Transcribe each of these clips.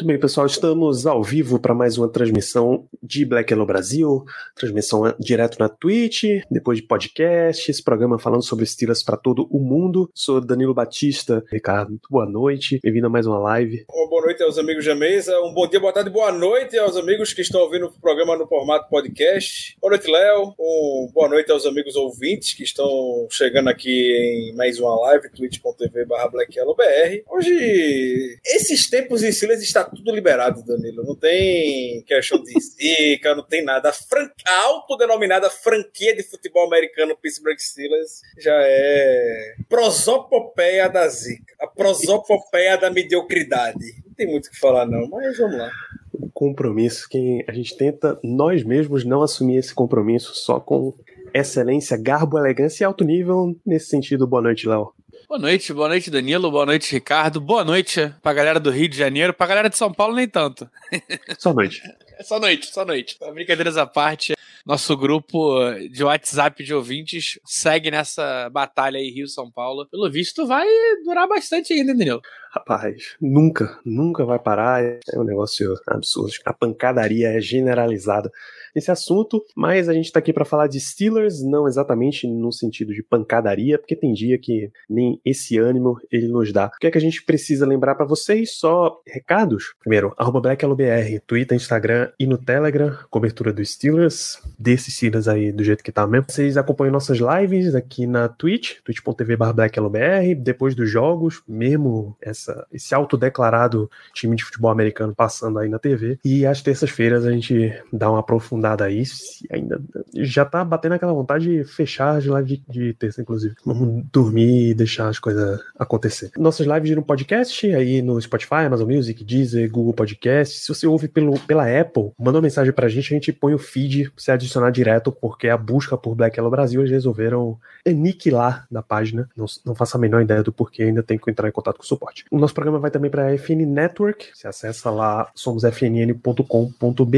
Muito bem, pessoal, estamos ao vivo para mais uma transmissão de Black Hello Brasil, transmissão direto na Twitch, depois de podcast, esse programa falando sobre Steelers para todo o mundo. Sou Danilo Batista. Ricardo, boa noite, bem-vindo a mais uma live. Boa noite aos amigos da mesa, um bom dia, boa tarde, boa noite aos amigos que estão ouvindo o programa no formato podcast. Boa noite, Léo. Um boa noite aos amigos ouvintes que estão chegando aqui em mais uma live, twitch.tv barra. Hoje, esses tempos em Silas está tudo liberado, Danilo. Não tem questão de zica, não tem nada. A, autodenominada franquia de futebol americano Pittsburgh Steelers já é prosopopeia da zica. A prosopopeia da mediocridade. Não tem muito o que falar, não, mas vamos lá. Compromisso que a gente tenta nós mesmos não assumir esse compromisso só com excelência, garbo, elegância e alto nível. Nesse sentido, boa noite, Léo. Boa noite, boa noite, Danilo, boa noite, Ricardo, boa noite pra galera do Rio de Janeiro, pra galera de São Paulo nem tanto. Só noite. Só noite, só noite. Brincadeiras à parte, nosso grupo de WhatsApp de ouvintes segue nessa batalha aí Rio-São Paulo. Pelo visto vai durar bastante ainda, Danilo. Rapaz, nunca, nunca vai parar. É um negócio absurdo. A pancadaria é generalizada nesse assunto, mas a gente tá aqui para falar de Steelers, não exatamente no sentido de pancadaria, porque tem dia que nem esse ânimo ele nos dá. O que é que a gente precisa lembrar para vocês? Só recados. Primeiro, arroba BlackLBR, Twitter, Instagram e no Telegram, cobertura dos Steelers, desses Steelers aí do jeito que tá mesmo. Vocês acompanham nossas lives aqui na Twitch, twitch.tv BlackLBR, depois dos jogos, mesmo essa, esse autodeclarado time de futebol americano passando aí na TV. E às terças-feiras a gente dá uma aprofundada aprofundada aí, se ainda já tá batendo aquela vontade de fechar as lives de, de terça, inclusive. Vamos dormir e deixar as coisas acontecer. Nossas lives viram podcast aí no Spotify, Amazon Music, Deezer, Google Podcast. Se você ouve pelo, pela Apple, manda uma mensagem pra gente, a gente põe o feed pra você adicionar direto, porque a busca por Black Hello Brasil eles resolveram aniquilar da página. Não, não faço a menor ideia do porquê, ainda tem que entrar em contato com o suporte. O nosso programa vai também pra FN Network. Você acessa lá somosfnn.com.br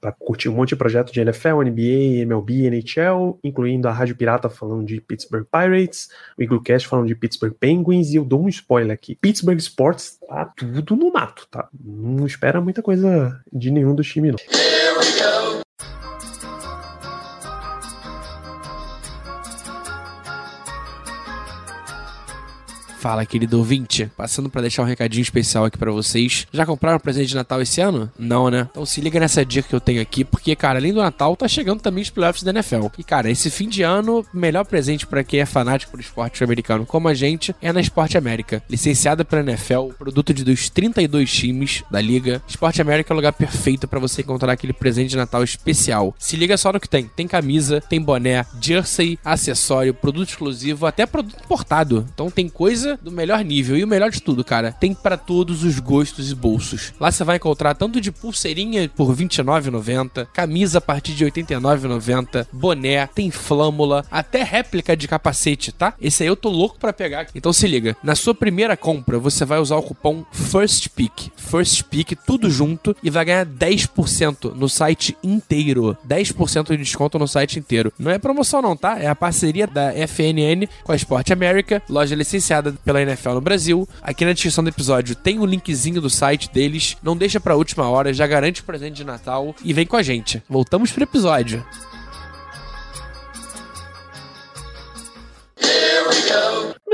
para curtir um monte de projeto de NFL, NBA, MLB, NHL, incluindo a Rádio Pirata falando de Pittsburgh Pirates, o Iglocast falando de Pittsburgh Penguins, e eu dou um spoiler aqui. Pittsburgh Sports tá tudo no mato, tá? Não espera muita coisa de nenhum dos times, não. Fala, querido ouvinte. Passando para deixar um recadinho especial aqui para vocês. Já compraram presente de Natal esse ano? Não, né? Então se liga nessa dica que eu tenho aqui, porque, cara, além do Natal, tá chegando também os playoffs da NFL. E, cara, esse fim de ano, melhor presente para quem é fanático por esporte americano como a gente é na Esporte América. Licenciada pela NFL, produto de dos 32 times da liga. Esporte América é o lugar perfeito para você encontrar aquele presente de Natal especial. Se liga só no que tem. Tem camisa, tem boné, jersey, acessório, produto exclusivo, até produto importado. Então tem coisa do melhor nível. E o melhor de tudo, cara, tem para todos os gostos e bolsos. Lá você vai encontrar tanto de pulseirinha por R$ 29,90, camisa a partir de R$ 89,90, boné, tem flâmula, até réplica de capacete, tá? Esse aí eu tô louco para pegar. Então se liga, na sua primeira compra você vai usar o cupom FIRSTPICK, FIRSTPICK tudo junto e vai ganhar 10% no site inteiro. 10% de desconto no site inteiro. Não é promoção não, tá? É a parceria da FNN com a Sport America, loja licenciada pela NFL no Brasil. Aqui na descrição do episódio tem o um linkzinho do site deles. Não deixa pra última hora, já garante o presente de Natal e vem com a gente. Voltamos pro episódio.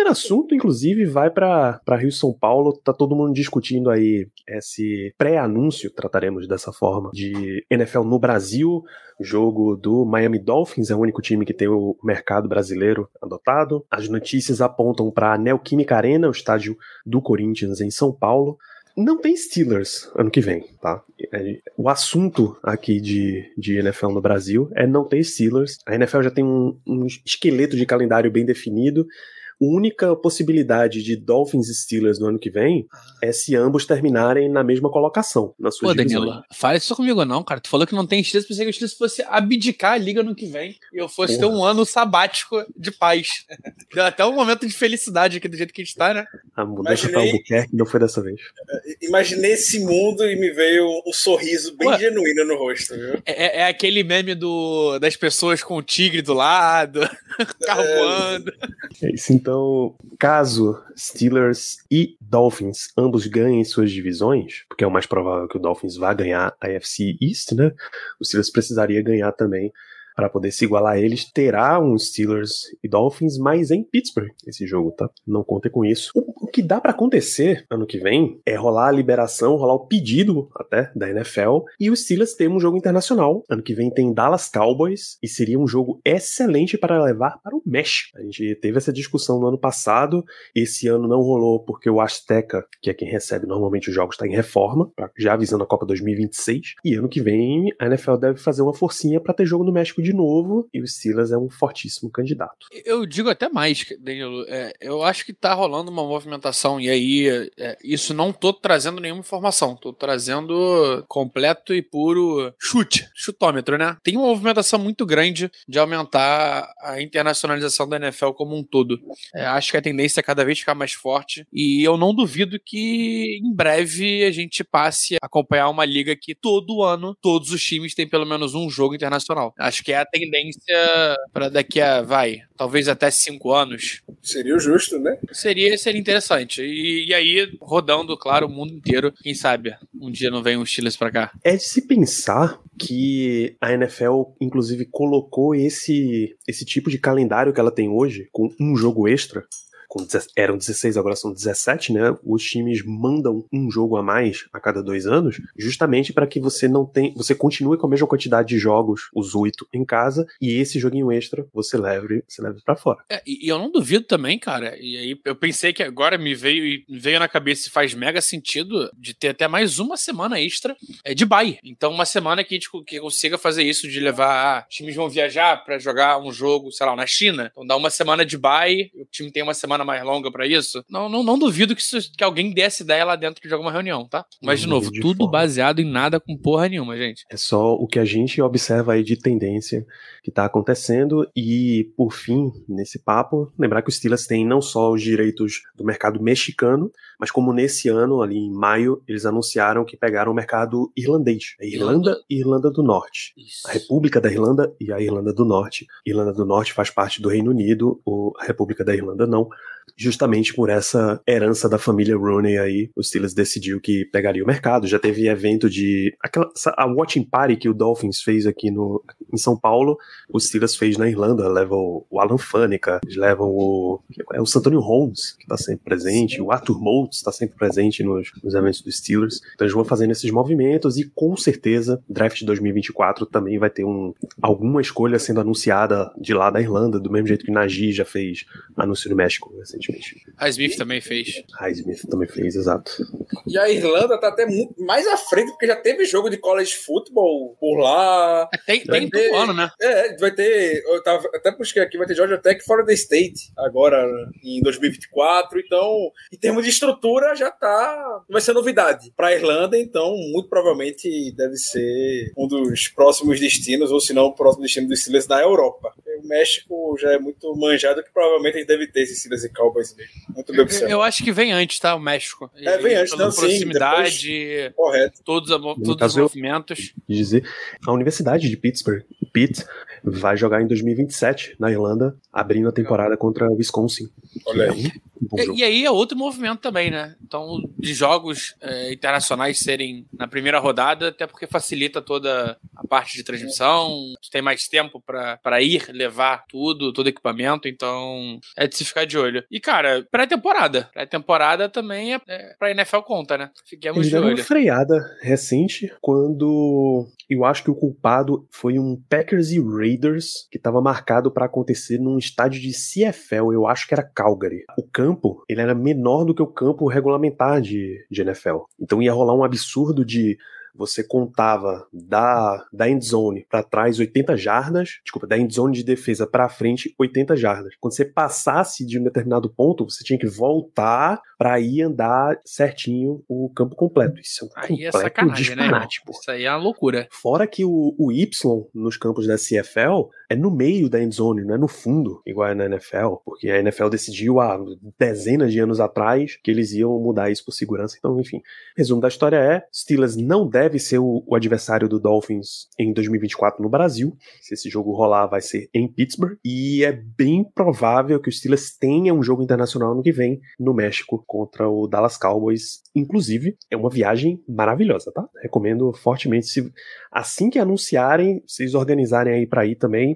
Primeiro assunto, inclusive, vai para Rio São Paulo. Tá todo mundo discutindo aí esse pré-anúncio, trataremos dessa forma, de NFL no Brasil. Jogo do Miami Dolphins, é o único time que tem o mercado brasileiro adotado. As notícias apontam para a Neoquímica Arena, o estádio do Corinthians em São Paulo. não tem Steelers ano que vem, tá? É, o assunto aqui de, de NFL no Brasil é não ter Steelers. A NFL já tem um, um esqueleto de calendário bem definido. Única possibilidade de Dolphins e Steelers no ano que vem é se ambos terminarem na mesma colocação, na sua Pô, divisões. Danilo, fala isso comigo não, cara. Tu falou que não tem Steelers, pensei que o Steelers fosse abdicar a liga no que vem e eu fosse ter um ano sabático de paz. Deu até um momento de felicidade aqui do jeito que a gente tá, né? A mudança para Imaginei- Albuquerque não foi dessa vez. Imaginei esse mundo e me veio um sorriso bem Ué. genuíno no rosto, viu? É, é aquele meme do, das pessoas com o tigre do lado, carro É. voando. É isso, então, caso Steelers e Dolphins ambos ganhem suas divisões, porque é o mais provável que o Dolphins vá ganhar a AFC East, né? O Steelers precisaria ganhar também para poder se igualar a eles. Terá um Steelers e Dolphins, mas em Pittsburgh esse jogo, tá? Não contem com isso. O, o que dá para acontecer ano que vem é rolar a liberação, rolar o pedido até da NFL e o Steelers ter um jogo internacional. Ano que vem tem Dallas Cowboys e seria um jogo excelente para levar para o México. A gente teve essa discussão no ano passado, esse ano não rolou porque o Azteca, que é quem recebe normalmente os jogos, está em reforma, já avisando a Copa 2026. E ano que vem a NFL deve fazer uma forcinha para ter jogo no México de novo e o Steelers é um fortíssimo candidato. Eu digo até mais, Danilo. É, eu acho que tá rolando uma movimentação, e aí é, isso não tô trazendo nenhuma informação, tô trazendo completo e puro chute, chutômetro, né? Tem uma movimentação muito grande de aumentar a internacionalização da NFL como um todo. É, acho que a tendência é cada vez ficar mais forte, e eu não duvido que em breve a gente passe a acompanhar uma liga que todo ano todos os times têm pelo menos um jogo internacional. Acho que é a tendência para daqui a, vai, talvez até cinco anos. Seria o justo, né? Seria, seria interessante. E, e aí, rodando, claro, o mundo inteiro. Quem sabe um dia não vem um Steelers pra cá. É de se pensar que a NFL, inclusive, colocou esse, esse tipo de calendário que ela tem hoje, com um jogo extra. Com, eram 16, agora são 17, né? Os times mandam um jogo a mais a cada dois anos, justamente para que você não tenha. Você continue com a mesma quantidade de jogos, os oito, em casa, e esse joguinho extra você leve, você leve para fora. É, e, eu não duvido também, cara. E aí eu pensei que agora me veio veio na cabeça e faz mega sentido de ter até mais uma semana extra é, de bye. Então, uma semana que a gente que consiga fazer isso, de levar. Ah, times vão viajar pra jogar um jogo, sei lá, na China. Então dá uma semana de bye, o time tem uma semana mais longa pra isso. Não, não, não duvido que, isso- que alguém dê essa ideia lá dentro de alguma reunião, tá? Mas, de novo, de tudo forma. baseado em nada com porra nenhuma, gente. É só o que a gente observa aí de tendência que tá acontecendo. E, por fim, nesse papo, lembrar que os Steelers têm não só os direitos do mercado mexicano, mas como nesse ano, ali em maio, eles anunciaram que pegaram o mercado irlandês. A Irlanda e Irlanda do Norte. Isso. A República da Irlanda e a Irlanda do Norte. Irlanda do Norte faz parte do Reino Unido, a República da Irlanda não. Justamente por essa herança da família Rooney aí, o Steelers decidiu que pegaria o mercado. Já teve evento de. Aquela, a Watching Party que o Dolphins fez aqui no, em São Paulo, o Steelers fez na Irlanda. Leva o, Alan Faneca, eles levam o. É o Santonio Holmes, que está sempre presente, o Arthur Moulds está sempre presente nos, nos eventos dos Steelers. Então eles vão fazendo esses movimentos e com certeza, draft 2024 também vai ter um, alguma escolha sendo anunciada de lá da Irlanda, do mesmo jeito que Nagy já fez anúncio no México recentemente. A Smith também fez. Highsmith também fez, exato. E a Irlanda tá até muito mais à frente, porque já teve jogo de college football por lá. É, Tem, tem ter- todo ano, né? É, vai ter. Eu tava, até busquei aqui, vai ter Georgia Tech fora da State agora em 2024. Então, em termos de estrutura, já tá. Vai ser novidade pra Irlanda, então, muito provavelmente deve ser um dos próximos destinos, ou se não, o próximo destino dos Steelers na Europa. O México já é muito manjado que provavelmente a gente deve ter esses Steelers e Cowboys. Muito bem observado. Eu acho que vem antes, tá? O México. É, vem antes, não, sim, proximidade, Correto. todos, a- todos os caso, movimentos. Dizer, a Universidade de Pittsburgh, Pitt, vai jogar em 2027 na Irlanda, abrindo a temporada contra o Wisconsin. Olha É aí. E, jogo. e aí é outro movimento também, né? Então, de jogos é, internacionais serem na primeira rodada, até porque facilita toda a parte de transmissão, tu tem mais tempo pra pra ir, levar tudo, todo equipamento, então é de se ficar de olho. E, cara, pré-temporada. Pré-temporada também é, é pra NFL conta, né? Fiquemos de deram uma olho. freada recente quando eu acho que o culpado foi um Packers e Raiders que estava marcado para acontecer num estádio de CFL, eu acho que era Calgary. O campo, ele era menor do que o campo regulamentar de, de NFL. Então ia rolar um absurdo de você contava da, da endzone para trás 80 jardas, desculpa, da endzone de defesa para frente 80 jardas. Quando você passasse de um determinado ponto, você tinha que voltar para ir andar certinho o campo completo. Isso é um Aí é completo sacanagem, né? disparate, irmão? pô. Isso aí é uma loucura. Fora que o, o Y nos campos da CFL é no meio da endzone, não é no fundo, igual é na NFL, porque a NFL decidiu há dezenas de anos atrás que eles iam mudar isso por segurança. Então, enfim, resumo da história é: Steelers não deve ser o, o adversário do Dolphins em 2024 no Brasil. Se esse jogo rolar, vai ser em Pittsburgh. E é bem provável que o Steelers tenha um jogo internacional no que vem no México contra o Dallas Cowboys. Inclusive, é uma viagem maravilhosa, tá? Recomendo fortemente. Se, assim que anunciarem, vocês organizarem aí pra ir também.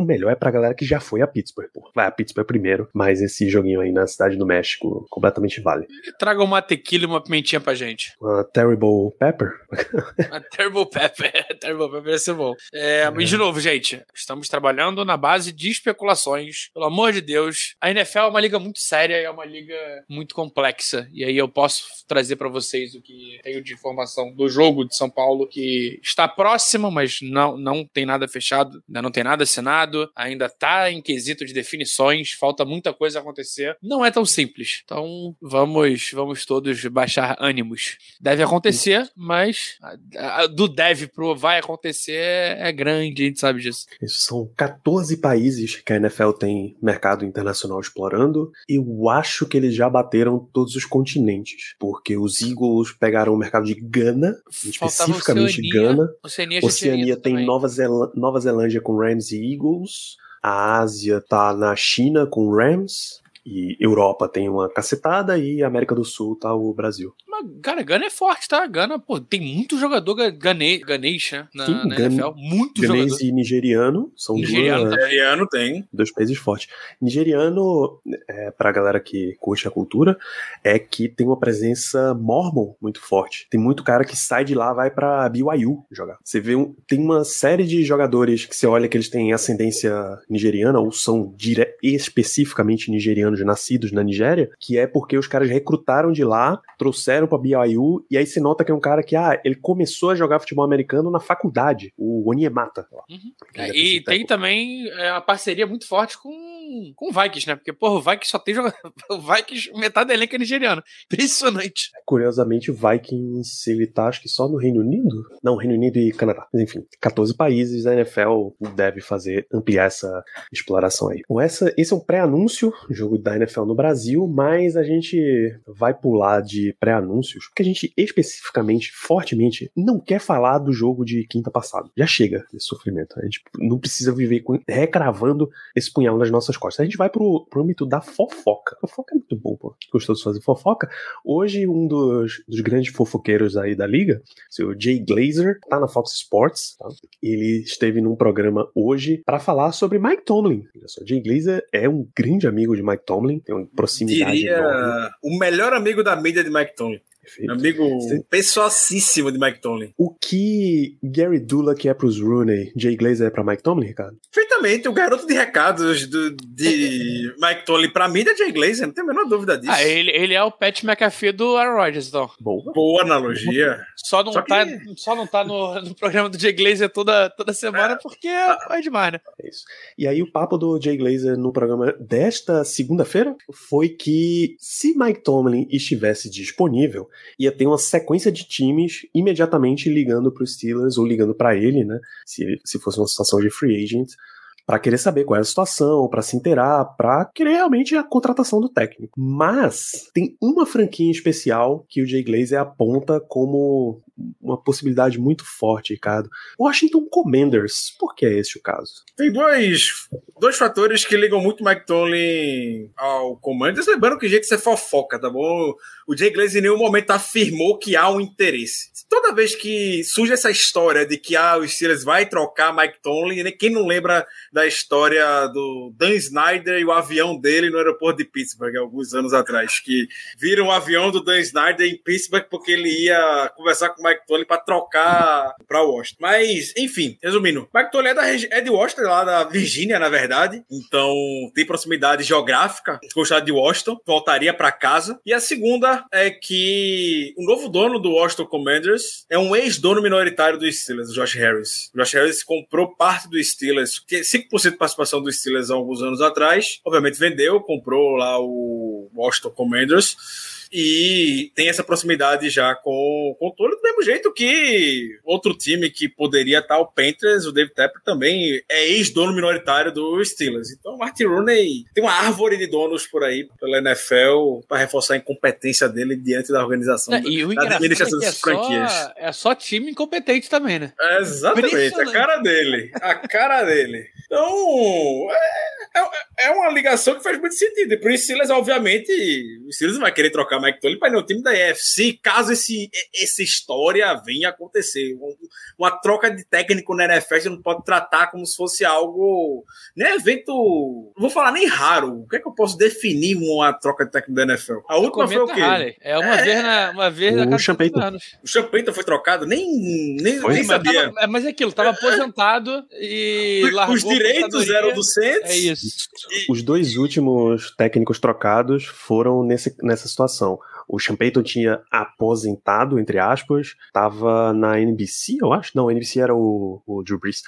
O melhor é pra galera que já foi a Pittsburgh, pô. Vai a Pittsburgh primeiro, mas esse joguinho aí na cidade do México completamente vale. Traga uma tequila e uma pimentinha pra gente. Uma Terrible Pepper? A Turbo Pepper. Turbo Pepper ia ser bom. É, Mas, de novo, gente, estamos trabalhando na base de especulações. Pelo amor de Deus. A NFL é uma liga muito séria e é uma liga muito complexa. E aí eu posso trazer pra vocês o que tenho de informação do jogo de São Paulo, que está próximo, mas não, não tem nada fechado, ainda não tem nada assinado, ainda tá em quesito de definições, falta muita coisa acontecer. Não é tão simples. Então vamos, vamos todos baixar ânimos. Deve acontecer, mas a- a- do deve pro vai acontecer é, é grande, a gente sabe disso. Isso são 14 países que a NFL tem mercado internacional explorando. Eu acho que eles já bateram todos os continentes, porque os Eagles pegaram o mercado de Gana, Faltava especificamente Oceania, Gana. Oceania, Oceania tem também. Nova, Nova Zelândia com Rams e Eagles. A Ásia tá na China com Rams. E Europa tem uma cacetada e América do Sul tá o Brasil. Cara, Gana é forte, tá? Gana, pô, tem muito jogador ga- gane, ganês, né? Na, Sim, na NFL. Muito jogador. Ganês e nigeriano são Nigeriano duas. Nigeriano tem. dois países fortes. Nigeriano, é, pra galera que curte a cultura, é que tem uma presença mormon muito forte. Tem muito cara que sai de lá, vai pra BYU jogar. Você vê, um, tem uma série de jogadores que você olha que eles têm ascendência nigeriana, ou são dire especificamente nigerianos nascidos na Nigéria, que é porque os caras recrutaram de lá, trouxeram pra BYU, e aí você nota que é um cara que, ah, ele começou a jogar futebol americano na faculdade, o Oniemata. Uhum. E tem também é, uma parceria muito forte com, com o Vikings, né? Porque, porra, o Vikings só tem jogador. O Vikings, metade da elenco é nigeriano. Impressionante. Curiosamente, o Vikings, ele tá acho que só no Reino Unido? Não, Reino Unido e Canadá. Mas enfim, 14 países, a NFL deve fazer, ampliar essa exploração aí. Bom, essa, esse é um pré-anúncio, jogo da NFL no Brasil, mas a gente vai pular de pré-anúncios, porque a gente especificamente, fortemente, não quer falar do jogo de quinta passada. Já chega desse sofrimento. A gente não precisa viver com- recravando esse punhal nas nossas costas. A gente vai pro, pro âmbito da fofoca. Fofoca é muito bom, pô. Gostoso fazer fofoca. Hoje, um dos, dos grandes fofoqueiros aí da liga, seu Jay Glazer, tá na Fox Sports. Tá? Ele esteve num programa hoje para falar sobre Mike Tomlin. Olha só, Jay Glazer é um grande amigo de Mike Tomlin, tem uma proximidade enorme. Diria o melhor amigo da mídia de Mike Tomlin. Perfeito. Amigo Sim. pessoalíssimo de Mike Tomlin. O que Gary Dulac é pros Rooney, Jay Glazer é pra Mike Tomlin, Ricardo? Perfeitamente, o garoto de recados do- de Mike Tomlin pra mim é Jay Glazer, não tem a menor dúvida disso. Ah, ele, ele é o Pat McAfee do Aaron Rodgers, então. Boa. Boa analogia. Só não Só que- tá, só não tá no, no programa do Jay Glazer toda, toda semana porque é demais, né? É isso. E aí o papo do Jay Glazer no programa desta segunda-feira foi que se Mike Tomlin estivesse disponível, ia ter uma sequência de times imediatamente ligando para os Steelers ou ligando para ele, né? Se, se fosse uma situação de free agent, para querer saber qual é a situação, para se inteirar, para querer realmente a contratação do técnico. Mas tem uma franquia especial que o Jay Glazer aponta como uma possibilidade muito forte, Ricardo. Washington Commanders. Por que é esse o caso? Tem dois, dois fatores que ligam muito Mike Tomlin ao Commanders. Lembrando que jeito que você fofoca, tá bom? O Jay Glazer em nenhum momento afirmou que há um interesse. Toda vez que surge essa história de que ah, o Steelers vai trocar Mike Tomlin, né? quem não lembra da história do Dan Snyder e o avião dele no aeroporto de Pittsburgh, alguns anos atrás, que viram o avião do Dan Snyder em Pittsburgh porque ele ia conversar com o Mike Tolley pra trocar pra Washington. Mas, enfim, resumindo, Mike Tolley é, da, é de Washington, lá da Virgínia, na verdade. Então, tem proximidade geográfica com o estado de Washington. Voltaria pra casa. E a segunda é que o novo dono do Washington Commanders é um ex-dono minoritário do Steelers, o Josh Harris. O Josh Harris comprou parte do Steelers, 5% de participação do Steelers há alguns anos atrás. Obviamente vendeu, comprou lá o Washington Commanders e tem essa proximidade já com, com o Toro, do mesmo jeito que outro time que poderia estar o Panthers, o David Tepper também é ex-dono minoritário do Steelers. Então o Martin Rooney tem uma árvore de donos por aí pela NFL para reforçar a incompetência dele diante da organização É, e o da engraçado é, é, franquias. só, é só time incompetente também, né? É, exatamente, a cara dele. A cara dele. Então, é, é, é uma ligação que faz muito sentido. E pro Steelers, obviamente, o Steelers não vai querer trocar Mike Tolley para no time da EFC, caso esse, essa história venha a acontecer. Um- Uma troca de técnico na NFL, você não pode tratar como se fosse algo. Nem evento. Não vou falar nem raro. O que é que eu posso definir uma troca de técnico da NFL? A última foi o Cometa quê? Halley. É uma É. vez, na, uma vez O a cada Sean 30 Payton. anos. O Champagne foi trocado? Nem, nem, Foi? nem Sim, mas sabia. tava- é, mas é aquilo, tava aposentado e largou Os direitos eram do Saints. É isso. Os dois últimos técnicos trocados foram nesse, nessa situação. O Sean Payton tinha aposentado, entre aspas, tava na NBC, eu acho. Não, a NBC era o, o Drew Brees.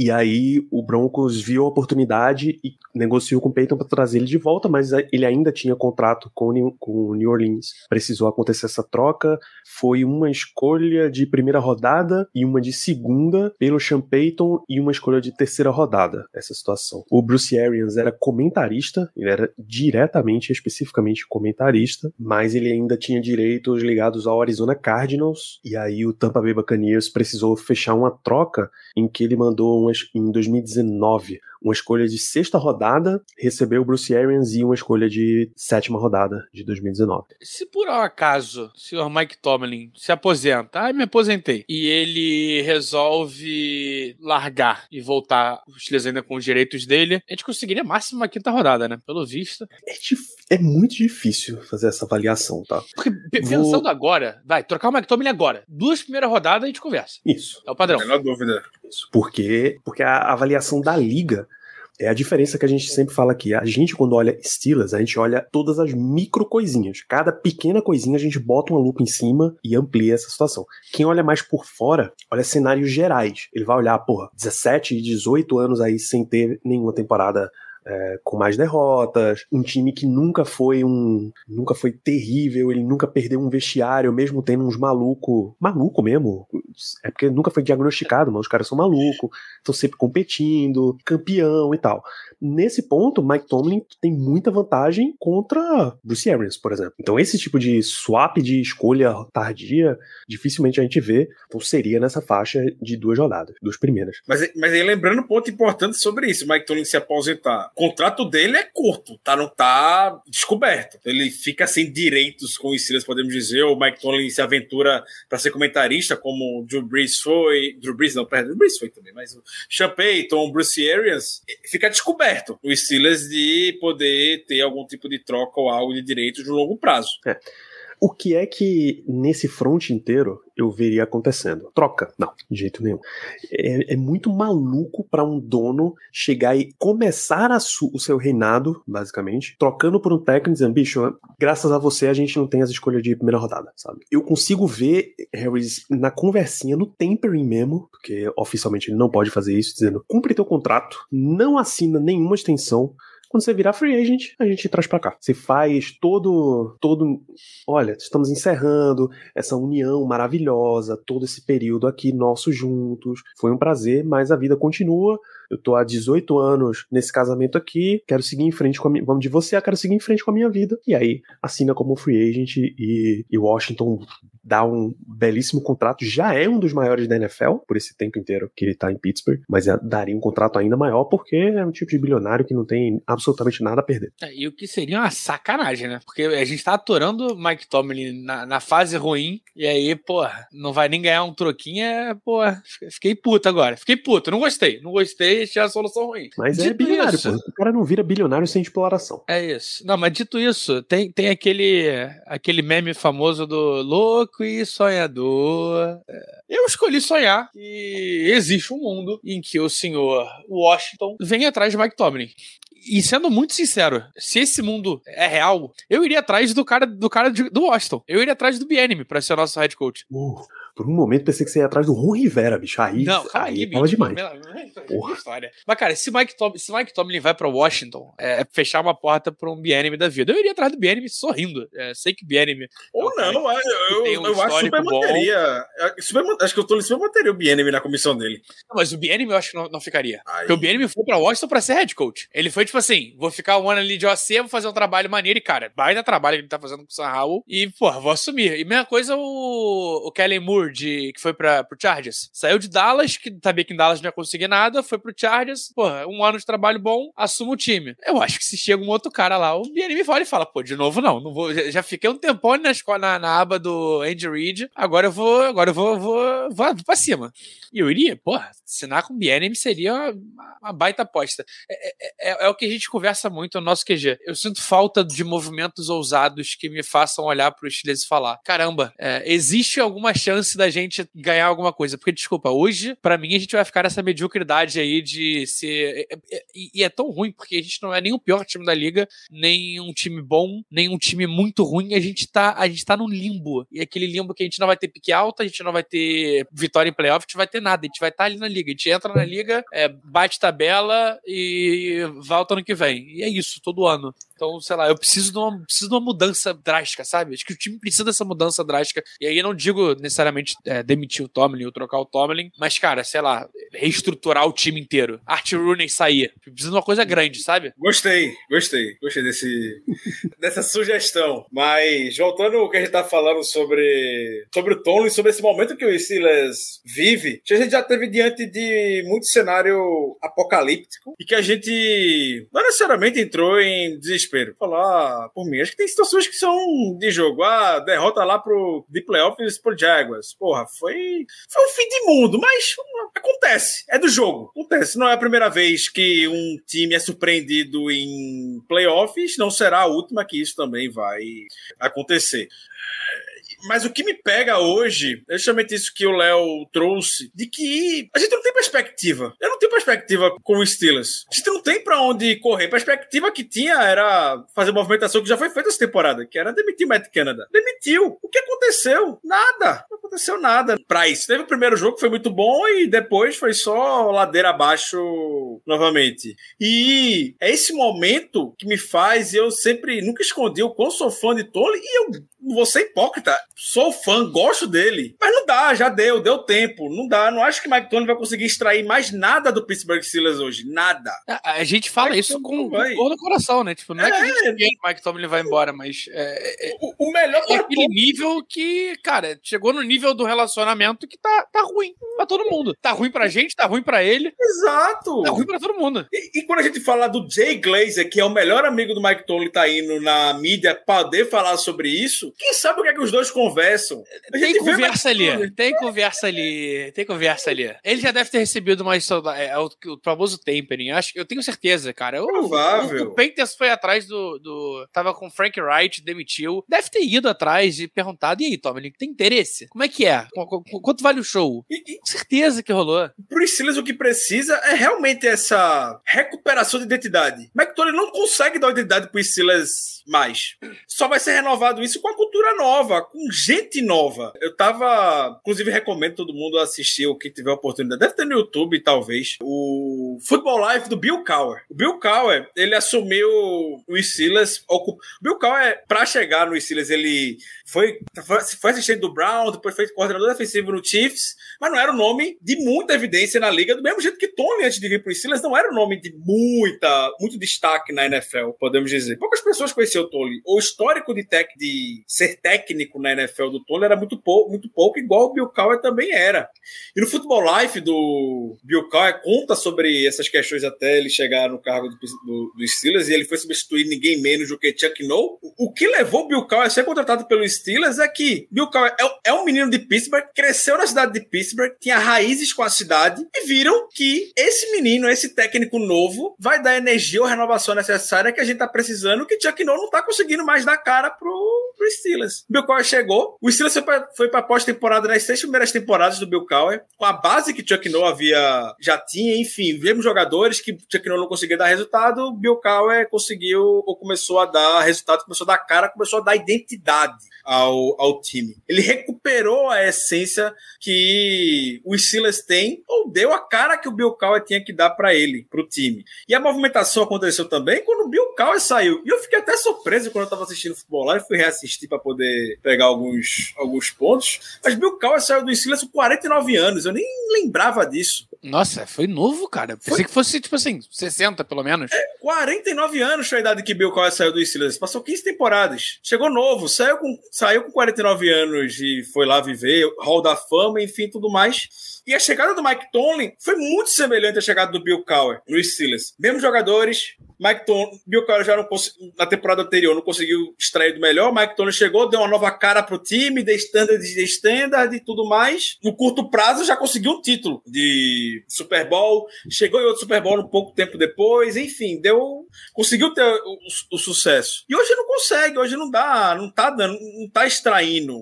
E aí o Broncos viu a oportunidade e negociou com o Peyton para trazer ele de volta, mas ele ainda tinha contrato com o New, Orleans. Precisou acontecer essa troca. Foi uma escolha de primeira rodada e uma de segunda pelo Sean Payton e uma escolha de terceira rodada, essa situação. O Bruce Arians era comentarista, ele era diretamente, especificamente comentarista, mas ele ainda tinha direitos ligados ao Arizona Cardinals, e aí o Tampa Bay Buccaneers precisou fechar uma troca em que ele mandou umas, em 2019 uma escolha de sexta rodada, recebeu o Bruce Arians e uma escolha de sétima rodada de 2019. Se por um acaso o senhor Mike Tomlin se aposenta, ai, me aposentei, e ele resolve largar e voltar os Steelers ainda com os direitos dele, a gente conseguiria máximo uma quinta rodada, né? Pelo visto. É, é muito difícil fazer essa avaliação, tá? Porque pe- Vou- pensando agora, vai, trocar o Mike Tomlin agora. Duas primeiras rodadas a gente conversa. Isso. É o padrão. Menor dúvida. Isso. Porque, porque a avaliação da liga é a diferença que a gente sempre fala aqui. A gente, quando olha Steelers, a gente olha todas as micro coisinhas. Cada pequena coisinha a gente bota uma lupa em cima e amplia essa situação. Quem olha mais por fora, olha cenários gerais. Ele vai olhar, porra, 17 e 18 anos aí sem ter nenhuma temporada é, com mais derrotas, um time que nunca foi um. nunca foi terrível, ele nunca perdeu um vestiário, mesmo tendo uns maluco. Maluco mesmo. É porque nunca foi diagnosticado, mas os caras são malucos, estão sempre competindo, campeão e tal. Nesse ponto, Mike Tomlin tem muita vantagem contra Bruce Arians, por exemplo. Então, esse tipo de swap de escolha tardia, dificilmente a gente vê. Então, seria nessa faixa de duas rodadas, duas primeiras. Mas, mas aí lembrando um ponto importante sobre isso, Mike Tomlin se aposentar. Contrato dele é curto, tá? Não tá descoberto. Ele fica sem direitos com os Steelers, podemos dizer. O Mike Tomlin se aventura para ser comentarista, como o Drew Brees foi. Drew Brees não, perdão, Drew Brees foi também, mas o Sean Payton, Bruce Arians, fica descoberto o Steelers de poder ter algum tipo de troca ou algo de direitos no longo prazo. O que é que nesse front inteiro eu veria acontecendo? Troca? Não, de jeito nenhum. É, é muito maluco para um dono chegar e começar o seu reinado, basicamente, trocando por um técnico dizendo, bicho, graças a você a gente não tem as escolhas de primeira rodada, sabe? Eu consigo ver Harris na conversinha, no tempering mesmo, porque oficialmente ele não pode fazer isso, dizendo, cumpre teu contrato, não assina nenhuma extensão, quando você virar free agent, a gente traz pra cá. Você faz todo. todo. Olha, estamos encerrando essa união maravilhosa, todo esse período aqui nosso juntos. Foi um prazer, mas a vida continua. Eu tô há 18 anos nesse casamento aqui, quero seguir em frente com a minha. Vamos de você, eu quero seguir em frente com a minha vida. E aí, assina como free agent e, e Washington dá um belíssimo contrato. Já é um dos maiores da NFL por esse tempo inteiro que ele tá em Pittsburgh, mas é- daria um contrato ainda maior porque é um tipo de bilionário que não tem absolutamente nada a perder. É, e o que seria uma sacanagem, né? Porque a gente tá aturando o Mike Tomlin na, na fase ruim, e aí, pô, não vai nem ganhar um troquinho, é, pô, fiquei puto agora. Fiquei puto, não gostei. Não gostei, achei a solução ruim. Mas é Dito bilionário, isso- pô. O cara não vira bilionário sem exploração. É isso. Não, mas dito isso, tem, tem aquele, aquele meme famoso do louco e sonhador. É, Eu escolhi sonhar que existe um mundo em que o senhor Washington vem atrás de Mike Tomlin. E sendo muito sincero, se esse mundo é real, eu iria atrás do cara do cara de- do Washington. Eu iria atrás do BNM pra ser o nosso head coach. Uh, por um momento pensei que você ia atrás do Ron Rivera, bicho. Aí, Não, aí aí, bicho. demais. Pela- Porra. história. Mas, cara, se Mike, Tom, se Mike Tomlin vai pra Washington, é fechar uma porta pra um BNM da vida. Eu iria atrás do BNM sorrindo. É, sei que BNM. Ou É não, é, eu, um eu acho que super bom. manteria. é, super acho que eu tô super manteria o BNM na comissão dele. Não, mas o BNM eu acho que não, não ficaria. Aí. Porque o BNM foi pra Washington pra ser head coach. Ele foi tipo assim: vou ficar um ano ali de OC, vou fazer um trabalho maneiro. E, cara, baita trabalho que ele tá fazendo com o Sam Howell. E, porra, vou assumir. E mesma coisa o, o Kellen Moore, de, que foi pra, pro Chargers. Saiu de Dallas, que sabia que em Dallas não ia conseguir nada, foi pro Chargers. Porra, um ano de trabalho bom, assume o time. Eu acho que se chega um outro cara lá, o BNM olha e fala: pô, de novo não. não vou, já, já fiquei um tempão na, escola, na, na aba do Andy Reid. Agora eu vou, agora eu vou, vou, vou, vou pra cima. E eu iria, porra, assinar com o BNM seria uma, uma baita aposta. É, é- é- é o que a gente conversa muito no nosso QG. Eu sinto falta de movimentos ousados que me façam olhar pro Steelers e falar: caramba, é, existe alguma chance da gente ganhar alguma coisa? Porque, desculpa, hoje, pra mim, a gente vai ficar nessa mediocridade aí de ser. é- é- e, é tão ruim, porque a gente não é nem o pior time da liga, nem um time bom, nem um time muito ruim. A gente tá, a gente tá num limbo. E aquele limbo que a gente não vai ter pique alta, a gente não vai ter vitória em playoff, a gente vai ter nada. A gente vai estar ali na liga. A gente entra na liga, é, bate tabela e volta ano que vem. E é isso, todo ano. Então, sei lá, eu preciso de uma, preciso de uma mudança drástica, sabe? Acho que o time precisa dessa mudança drástica. E aí eu não digo necessariamente é, demitir o Tomlin ou trocar o Tomlin, mas, cara, sei lá, reestruturar o time inteiro. Art Rooney sair. Precisa de uma coisa grande, sabe? Gostei, gostei, gostei desse, dessa sugestão. Mas voltando ao que a gente tá falando sobre, sobre o Tony, sobre esse momento que o Steelers vive, que a gente já teve diante de muito cenário apocalíptico e que a gente não necessariamente entrou em desespero. Falar por mim, acho que tem situações que são de jogo. Ah, derrota lá pro de playoffs pro Jaguars. Porra, foi foi um fim de mundo, mas acontece, é do jogo. Acontece, não é a primeira vez que um time é surpreendido em playoffs, não será a última que isso também vai acontecer. Mas o que me pega hoje é justamente isso que o Léo trouxe, de que a gente não tem perspectiva. Eu não tenho perspectiva com os Steelers. A gente não tem pra onde correr. A perspectiva que tinha era fazer a movimentação que já foi feita essa temporada, que era demitir o Matt Canada. Demitiu. O que aconteceu? Nada. Não aconteceu nada pra isso. Teve o primeiro jogo que foi muito bom e depois foi só ladeira abaixo novamente. E é esse momento que me faz, eu sempre, nunca escondi o quão sou fã de Tony e eu vou ser hipócrita. Sou fã, gosto dele. Mas não dá, já deu, deu tempo. Não dá. Não acho que Mike Tony vai conseguir extrair mais nada do Pittsburgh Steelers hoje. Nada. A, a gente fala Mike isso com, dor no coração, né? Tipo, não é, que a gente É. quer que o Mike Tomlin vai embora, mas é, é- O, o melhor é aquele nível que, cara, chegou no nível do relacionamento que tá, tá ruim pra todo mundo. Tá ruim pra gente, tá ruim pra ele, Exato. tá ruim pra todo mundo. E, e quando a gente fala do Jay Glazer, que é o melhor amigo do Mike Tomlin, tá indo na mídia pra poder falar sobre isso, quem sabe o que é que os dois conversam? Tem conversa ali, tem conversa ali, tem conversa ali. Ele já deve ter recebido uma é, é o, o famoso tempering, acho eu tenho certeza, cara. O, Provável. O, o Panthers foi atrás do, do. Tava com o Frank Wright, demitiu. Deve ter ido atrás e perguntado: e aí, Tomlin, tem interesse? Como é que é? Qu- qu- Quanto vale o show? E, e Com certeza que rolou. pro Steelers o que precisa é realmente essa recuperação de identidade. Tomlin não consegue dar identidade pro Steelers mais. Só vai ser renovado isso com a cultura nova, com gente nova. Eu tava, inclusive recomendo todo mundo assistir o que tiver oportunidade. Deve ter no YouTube, talvez. O Football Life do Bill Cowher. O Bill Cowher, ele assumiu o Steelers. ocup- Bill Cowher, pra chegar no Steelers, ele foi, foi assistente do Brown, depois foi coordenador defensivo no Chiefs, mas não era um nome de muita evidência na liga, do mesmo jeito que Tony, antes de vir pro Steelers, não era um nome de muita, muito destaque na NFL, podemos dizer. Poucas pessoas conheciam o Tony. O histórico de, tec, de ser técnico na NFL do Tony era muito pouco, muito pouco, igual o Bill Cowher também era. E no Football Life do Bill Cowher conta sobre essas questões até ele chegar no cargo do, do, do Steelers e ele foi substituir ninguém menos do que Chuck Noll. O, o que levou o Bill Cowher a ser contratado pelo Steelers é que Bill Cowher é, é um menino de Pittsburgh, cresceu na cidade de Pittsburgh, tinha raízes com a cidade e viram que esse menino, esse técnico novo, vai dar energia ou renovação necessária que a gente tá precisando, que Chuck Noll não tá conseguindo mais dar cara pro, pro Steelers. Bill Cowher chegou, o Steelers foi pra pós-temporada nas seis primeiras temporadas do Bill Cowher, com a base que Chuck Noll havia, já tinha, enfim, vemos jogadores que Chuck Noll não conseguia dar resultado, Bill Cowher conseguiu ou começou a dar resultado, começou a dar cara, começou a dar identidade ao, ao time. Ele recuperou a essência que o Steelers tem, ou deu a cara que o Bill Cowher tinha que dar para ele, para o time. E a movimentação aconteceu também quando o Bill Cowher saiu. E eu fiquei até surpreso quando eu estava assistindo futebol lá, e fui reassistir para poder pegar alguns, alguns pontos. Mas Bill Cowher saiu do Steelers com 49 anos, eu nem lembrava disso. Nossa, foi novo, cara. Pensei foi... que fosse, tipo assim, 60 pelo menos. É, 49 anos foi a idade que Bill Cowher saiu do Steelers. Passou 15 temporadas. Chegou novo, saiu com saiu com 49 anos e foi lá viver, Hall da Fama, enfim, tudo mais. E a chegada do Mike Tomlin foi muito semelhante à chegada do Bill Cowher no Steelers. Mesmos jogadores, Mike Tomlin, Bill Cowher já não na temporada anterior não conseguiu extrair do melhor. Mike Tomlin chegou, deu uma nova cara pro time, de standard, de standard e tudo mais. No curto prazo já conseguiu um título de Super Bowl, chegou em outro Super Bowl um pouco tempo depois, enfim, deu, conseguiu ter o, o sucesso. E hoje não consegue, hoje não dá, não tá dando, não tá extraindo.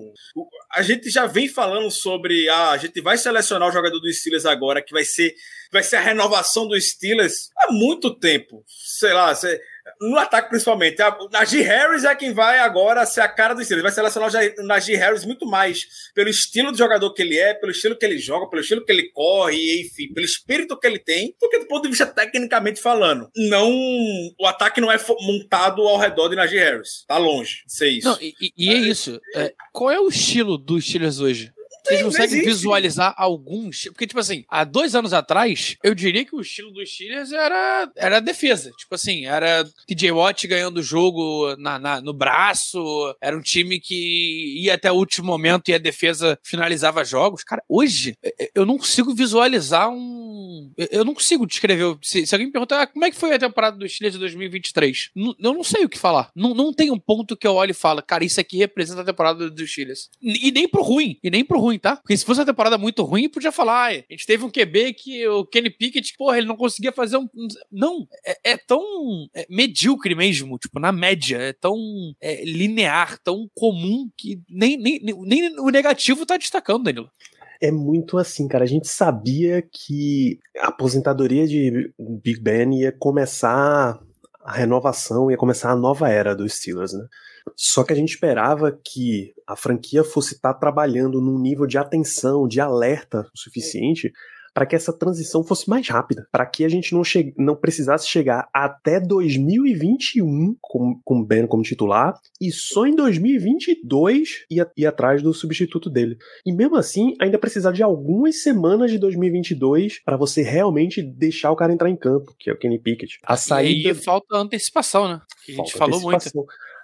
A gente já vem falando sobre, ah, a gente vai selecionar jogador do Steelers agora, que vai ser, vai ser a renovação do Steelers há muito tempo. Sei lá, no ataque principalmente. A Najee Harris é quem vai agora ser a cara do Steelers. Vai selecionar o Najee Harris muito mais pelo estilo de jogador que ele é, pelo estilo que ele joga, pelo estilo que ele corre, enfim, pelo espírito que ele tem, do que do ponto de vista tecnicamente falando. Não, o ataque não é montado ao redor de Najee Harris. Tá longe de ser isso. Não, e, e, é isso. É, qual é o estilo dos Steelers hoje? Vocês conseguem visualizar alguns. Porque, tipo assim, há dois anos atrás, eu diria que o estilo dos Steelers era, era defesa. Tipo assim, era TJ Watt ganhando o jogo na, na, no braço. Era um time que ia até o último momento e a defesa finalizava jogos. Cara, hoje, eu não consigo visualizar um. Eu não consigo descrever. Se, se alguém me perguntar ah, como é que foi a temporada dos Steelers de 2023, eu não sei o que falar. Não, não tem um ponto que eu olho e falo, cara, isso aqui representa a temporada dos Steelers. E nem pro ruim. E nem pro ruim ruim, tá? Porque se fosse uma temporada muito ruim, podia falar, ah, a gente teve um QB que o Kenny Pickett, porra, ele não conseguia fazer um. Não, é, é tão é, medíocre mesmo, tipo, na média, é tão é, linear, tão comum que nem, nem, nem o negativo tá destacando, Danilo. É muito assim, cara. A gente sabia que a aposentadoria de Big Ben ia começar a renovação, ia começar a nova era dos Steelers, né? Só que a gente esperava que a franquia fosse estar tá trabalhando num nível de atenção, de alerta o suficiente para que essa transição fosse mais rápida, para que a gente não, não precisasse chegar até 2021 com, com Ben como titular e só em 2022 ir, ir atrás do substituto dele. E mesmo assim, ainda precisar de algumas semanas de 2022 para você realmente deixar o cara entrar em campo, que é o Kenny Pickett. A saída... E aí falta antecipação, né? Que a gente falou muito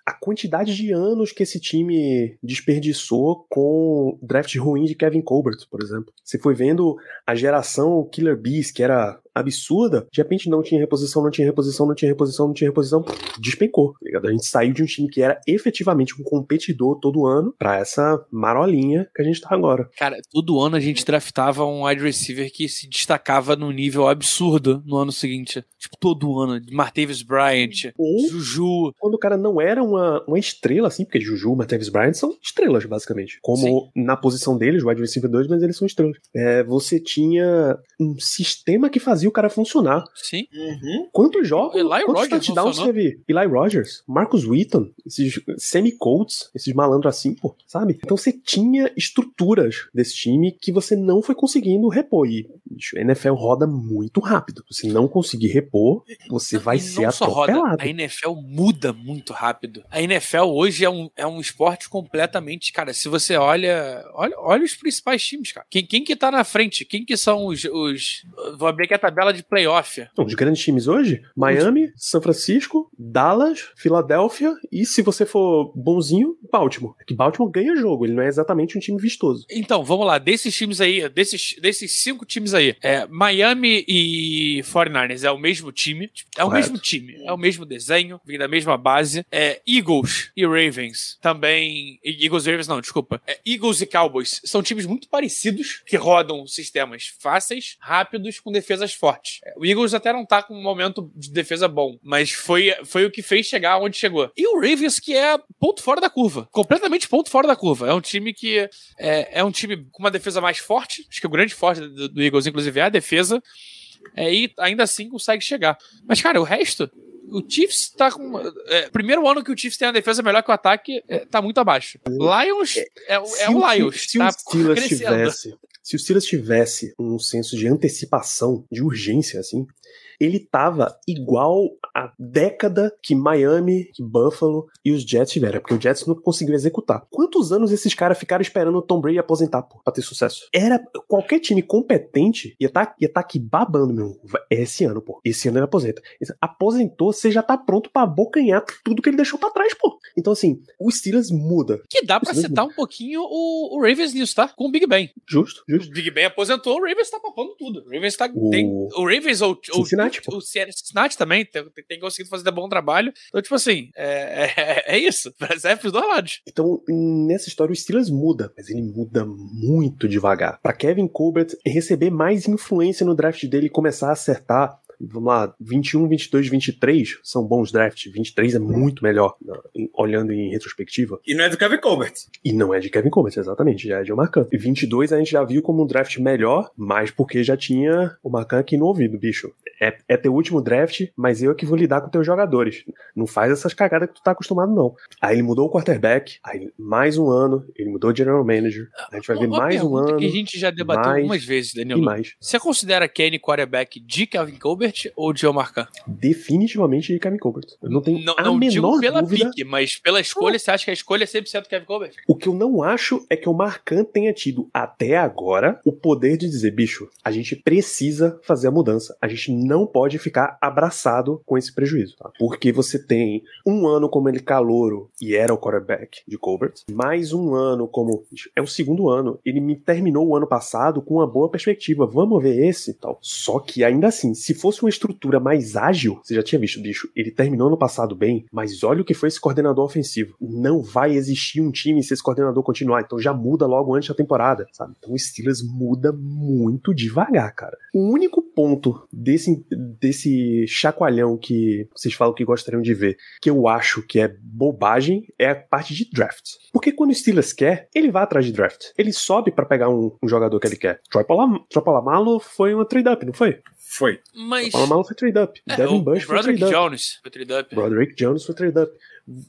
a quantidade de anos que esse time desperdiçou com draft ruim de Kevin Colbert, por exemplo. Você foi vendo a geração Killer Bees, que era absurda, de repente não tinha reposição, não tinha reposição, não tinha reposição, não tinha reposição, despencou, tá ligado? A gente saiu de um time que era efetivamente um competidor todo ano para essa marolinha que a gente tá agora. Cara, todo ano a gente draftava um wide receiver que se destacava num nível absurdo no ano seguinte. Tipo, todo ano. Martavis Bryant, Ou, Juju. Quando o cara não era uma, uma estrela, assim, porque Juju, Martavis Bryant são estrelas, basicamente. Como Sim. na posição deles, wide receiver 2, mas eles são estrelas. É, você tinha um sistema que fazia fazia o cara funcionar. Sim. Uhum. Quantos jogos, Eli quantos Rogers touchdowns teve? Eli Rogers, Marcus Wheaton, esses semi-colts, esses malandros assim, pô, sabe? Então você tinha estruturas desse time que você não foi conseguindo repor. E bicho, a NFL roda muito rápido. Se não conseguir repor, você vai ser atropelado. Roda, a NFL muda muito rápido. A NFL hoje é um, é um esporte completamente, cara, se você olha, olha, olha os principais times, cara. Quem, quem que tá na frente? Quem que são os, os vou abrir aqui a tabela de playoff. Então, os grandes times hoje? Miami, São Francisco, Dallas, Filadélfia e, se você for bonzinho, Baltimore. É que Baltimore ganha jogo, ele não é exatamente um time vistoso. Então, vamos lá, desses times aí, desses, desses cinco times aí, aí. É, Miami e 49ers é o mesmo time. É o Correto. mesmo time. É o mesmo desenho, vem da mesma base. É, Eagles e Ravens também. Eagles e Ravens, não, desculpa. É, Eagles e Cowboys são times muito parecidos que rodam sistemas fáceis, rápidos, com defesas fortes. É, o Eagles até não tá com um momento de defesa bom, mas foi, foi o que fez chegar onde chegou. E o Ravens, que é ponto fora da curva. Completamente ponto fora da curva. É um time que é, é um time com uma defesa mais forte. Acho que o grande forte do, do Eagles, inclusive, é a defesa. É, e ainda assim consegue chegar. Mas, cara, o resto. O Chiefs tá com. É, primeiro ano que o Chiefs tem a defesa melhor que o ataque, é, tá muito abaixo. Lions é, o- é Se o Lions. Se tá o Steelers crescendo. tivesse, se o Steelers tivesse um senso de antecipação, de urgência, assim, ele tava igual a década que Miami, que Buffalo e os Jets tiveram, porque o Jets não conseguiu executar. Quantos anos esses caras ficaram esperando o Tom Brady aposentar, pô, pra ter sucesso? Era qualquer time competente ia tá, ia tá aqui babando, meu. É esse ano, pô. Esse ano ele aposenta. Aposentou, você já tá pronto pra abocanhar tudo que ele deixou pra trás, pô. Então, assim, o Steelers muda. Que dá mesmo. citar um pouquinho o, o Ravens nisso, tá? Com o Big Ben. Justo, O justo. Big Ben aposentou, o Ravens tá papando tudo. O Ravens tá. O- Tem, o Ravens ou, ou Cincinnati, pô. o Cincinnati também tem, tem, conseguido fazer bom trabalho. Então, tipo assim, é, é, é isso. Serve pros dois lados. Então, nessa história, o Steelers muda, mas ele muda muito devagar. Pra Kevin Colbert receber mais influência no draft dele e começar a acertar. Vamos lá, 21, 22, 23 são bons drafts. 23 é muito melhor, né, em- olhando em retrospectiva. E não é do Kevin Colbert. E não é de Kevin Colbert, exatamente, já é de o Marcan. E 22 a gente já viu como um draft melhor, mas porque já tinha o Marcan aqui no ouvido, bicho. É, é teu último draft, mas eu é que vou lidar com teus jogadores. Não faz essas cagadas que tu tá acostumado, não. Aí ele mudou o quarterback, aí mais um ano, ele mudou o general manager. A gente vai ver Uma mais um ano que a gente já debateu mais algumas vezes, e Danilo. mais. Você considera Kenny quarterback de Kevin Colbert ou de Joe Marcan? Definitivamente de Kevin Colbert. Eu não tenho Não, a não menor digo pela dúvida. pique, mas pela escolha, você acha que a escolha é 100% Kevin Colbert? O que eu não acho é que o Marcan tenha tido até agora o poder de dizer, bicho, a gente precisa fazer a mudança. A gente não pode ficar abraçado com esse prejuízo, tá? Porque você tem um ano como ele calouro e era o quarterback de Colbert, mais um ano como bicho, é o segundo ano. Ele me terminou o ano passado com uma boa perspectiva. Vamos ver esse e tal. Só que ainda assim, se fosse uma estrutura mais ágil, você já tinha visto, bicho, ele terminou no passado bem, mas olha o que foi esse coordenador ofensivo. Não vai existir um time se esse coordenador continuar, então já muda logo antes da temporada, sabe? Então o Steelers muda muito devagar, cara. O único ponto desse, desse chacoalhão que vocês falam que gostariam de ver, que eu acho que é bobagem, é a parte de draft. Porque quando o Steelers quer, ele vai atrás de draft. Ele sobe pra pegar um, um jogador que ele quer. Troy Polamalu foi uma trade-up, não foi? Foi. Mas. Troy Polamalu foi trade-up. É, Devin o Bush foi Broderick trade-up. Jones foi trade up. Broderick Jones foi trade-up.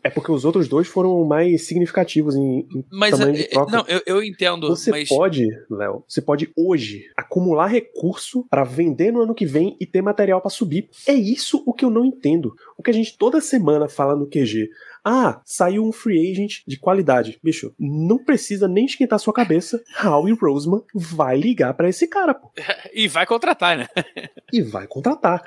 É porque os outros dois foram mais significativos em, em Mas tamanho de é, troca. não, eu, eu entendo. Você mas pode, Léo, você pode hoje acumular recurso pra vender no ano que vem e ter material pra subir. É isso o que eu não entendo. O que a gente toda semana fala no QG. Ah, saiu um free agent de qualidade. Bicho, não precisa nem esquentar sua cabeça. Howie Roseman vai ligar pra esse cara, pô. E vai contratar, né? E vai contratar.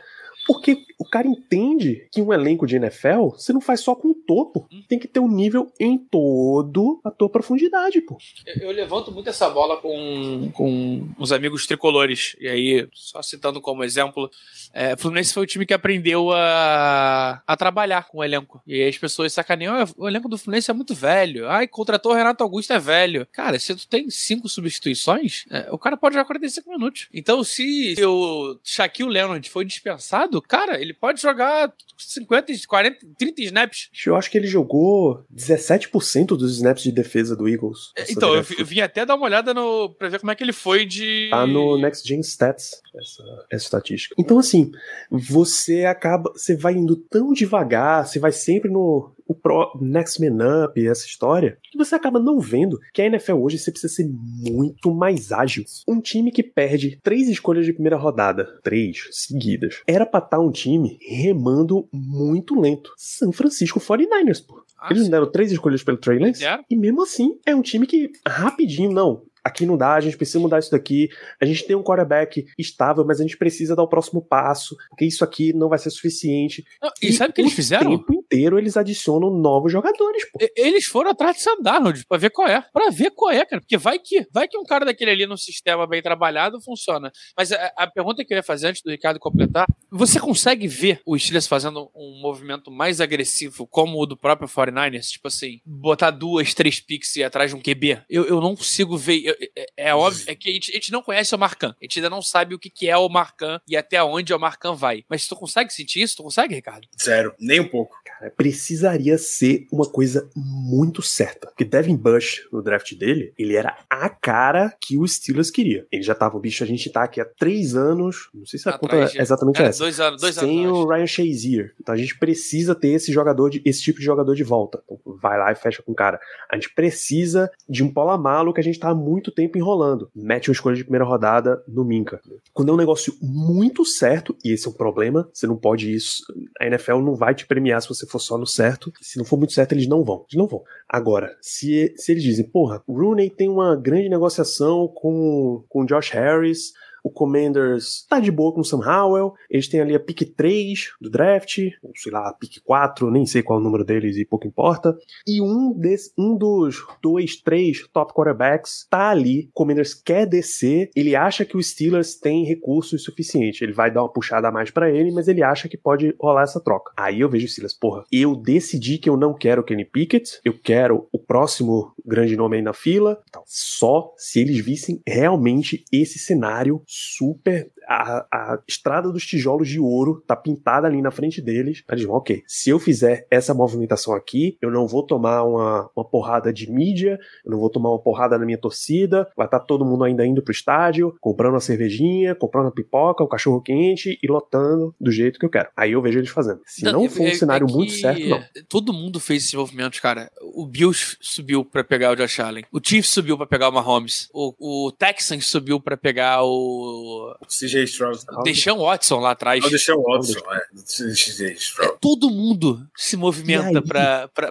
Porque o cara entende que um elenco de NFL você não faz só com o topo. Tem que ter um nível em todo a tua profundidade, pô. Eu, eu levanto muito essa bola com, com os amigos tricolores. E aí, só citando como exemplo, é, o Fluminense foi o time que aprendeu a, a trabalhar com o elenco. E aí as pessoas sacaneiam, "Ah, o elenco do Fluminense é muito velho. Ai, contratou o Renato Augusto, é velho. Cara, se tu tem cinco substituições, é, o cara pode jogar 45 minutos. Então, se o Shaquille Leonard foi dispensado, cara, ele pode jogar 50, 40, 30 snaps. Eu acho que ele jogou 17% dos snaps de defesa do Eagles. Essa Então, eu, eu vim até dar uma olhada no, pra ver como é que ele foi de. Tá no Next Gen Stats, essa, essa estatística. Então, assim, você acaba. Você vai indo tão devagar, você vai sempre no o pro, Next Man Up, essa história, que você acaba não vendo que a NFL hoje você precisa ser muito mais ágil. Um time que perde três escolhas de primeira rodada, três seguidas, era pra estar um time remando muito lento. São Francisco 49ers, pô. Ah, Eles deram três escolhas pelo Trey Lance? Deram. E mesmo assim, é um time que rapidinho, não. Aqui não dá, a gente precisa mudar isso daqui. A gente tem um quarterback estável, mas a gente precisa dar o próximo passo, porque isso aqui não vai ser suficiente. Não, e sabe o que eles fizeram? tempo inteiro eles adicionam novos jogadores, pô. Eles foram atrás de Sam Darnold pra ver qual é. Pra ver qual é, cara. Porque vai que, vai que um cara daquele ali no sistema bem trabalhado funciona. Mas a, a pergunta que eu ia fazer antes do Ricardo completar: você consegue ver o Steelers fazendo um movimento mais agressivo, como o do próprio 49ers? Tipo assim, botar duas, três picks e atrás de um QB? Eu, eu não consigo ver. eu- é, é óbvio, é que a gente, a gente não conhece o Marcan. A gente ainda não sabe o que, que é o Marcan e até onde o Marcan vai. Mas tu consegue sentir isso? Tu consegue, Ricardo? Zero, nem um pouco. Cara, precisaria ser uma coisa muito certa. Porque Devin Bush, no draft dele, ele era a cara que o Steelers queria. Ele já tava, bicho, a gente tá aqui há três anos, não sei se a Atrás conta de- é exatamente Cara, essa. dois anos, dois sem anos. eu o Ryan Shazier. Então a gente precisa ter esse jogador, de, esse tipo de jogador de volta. Então vai lá e fecha com o cara. A gente precisa de um Polamalo que a gente tá há muito tempo enrolando. Mete uma escolha de primeira rodada no Minca. Quando é um negócio muito certo, e esse é um problema, você não pode isso. A NFL não vai te premiar se você for só no certo. Se não for muito certo, eles não vão. Eles não vão. Agora, se, se eles dizem, porra, Rooney tem uma grande negociação com, com Josh Harris, o Commanders tá de boa com o Sam Howell. Eles têm ali a pick 3 do draft, ou sei lá, a pick 4, nem sei qual é o número deles e pouco importa. E um, desse, um dos dois, três top quarterbacks tá ali. O Commanders quer descer. Ele acha que o Steelers tem recursos suficientes. Ele vai dar uma puxada a mais pra ele, mas ele acha que pode rolar essa troca. Aí eu vejo o Steelers, porra, eu decidi que eu não quero o Kenny Pickett, eu quero o próximo grande nome aí na fila. Então, só se eles vissem realmente esse cenário super. A, a estrada dos tijolos de ouro tá pintada ali na frente deles. Eles vão, ok, se eu fizer essa movimentação aqui, eu não vou tomar uma, uma porrada de mídia, eu não vou tomar uma porrada na minha torcida, vai estar todo mundo ainda indo pro estádio, comprando uma cervejinha, comprando a pipoca, o cachorro quente e lotando do jeito que eu quero. Aí eu vejo eles fazendo. Se não for um é- cenário é muito certo, não. Todo mundo fez esses movimentos, cara. O Bills subiu pra pegar o Josh Allen. O Chiefs subiu pra pegar o Mahomes. O, o Texans subiu pra pegar o CJ Stroud. o Deshaun Watson lá atrás. Não, deixa o Watson, é. É, todo mundo se movimenta E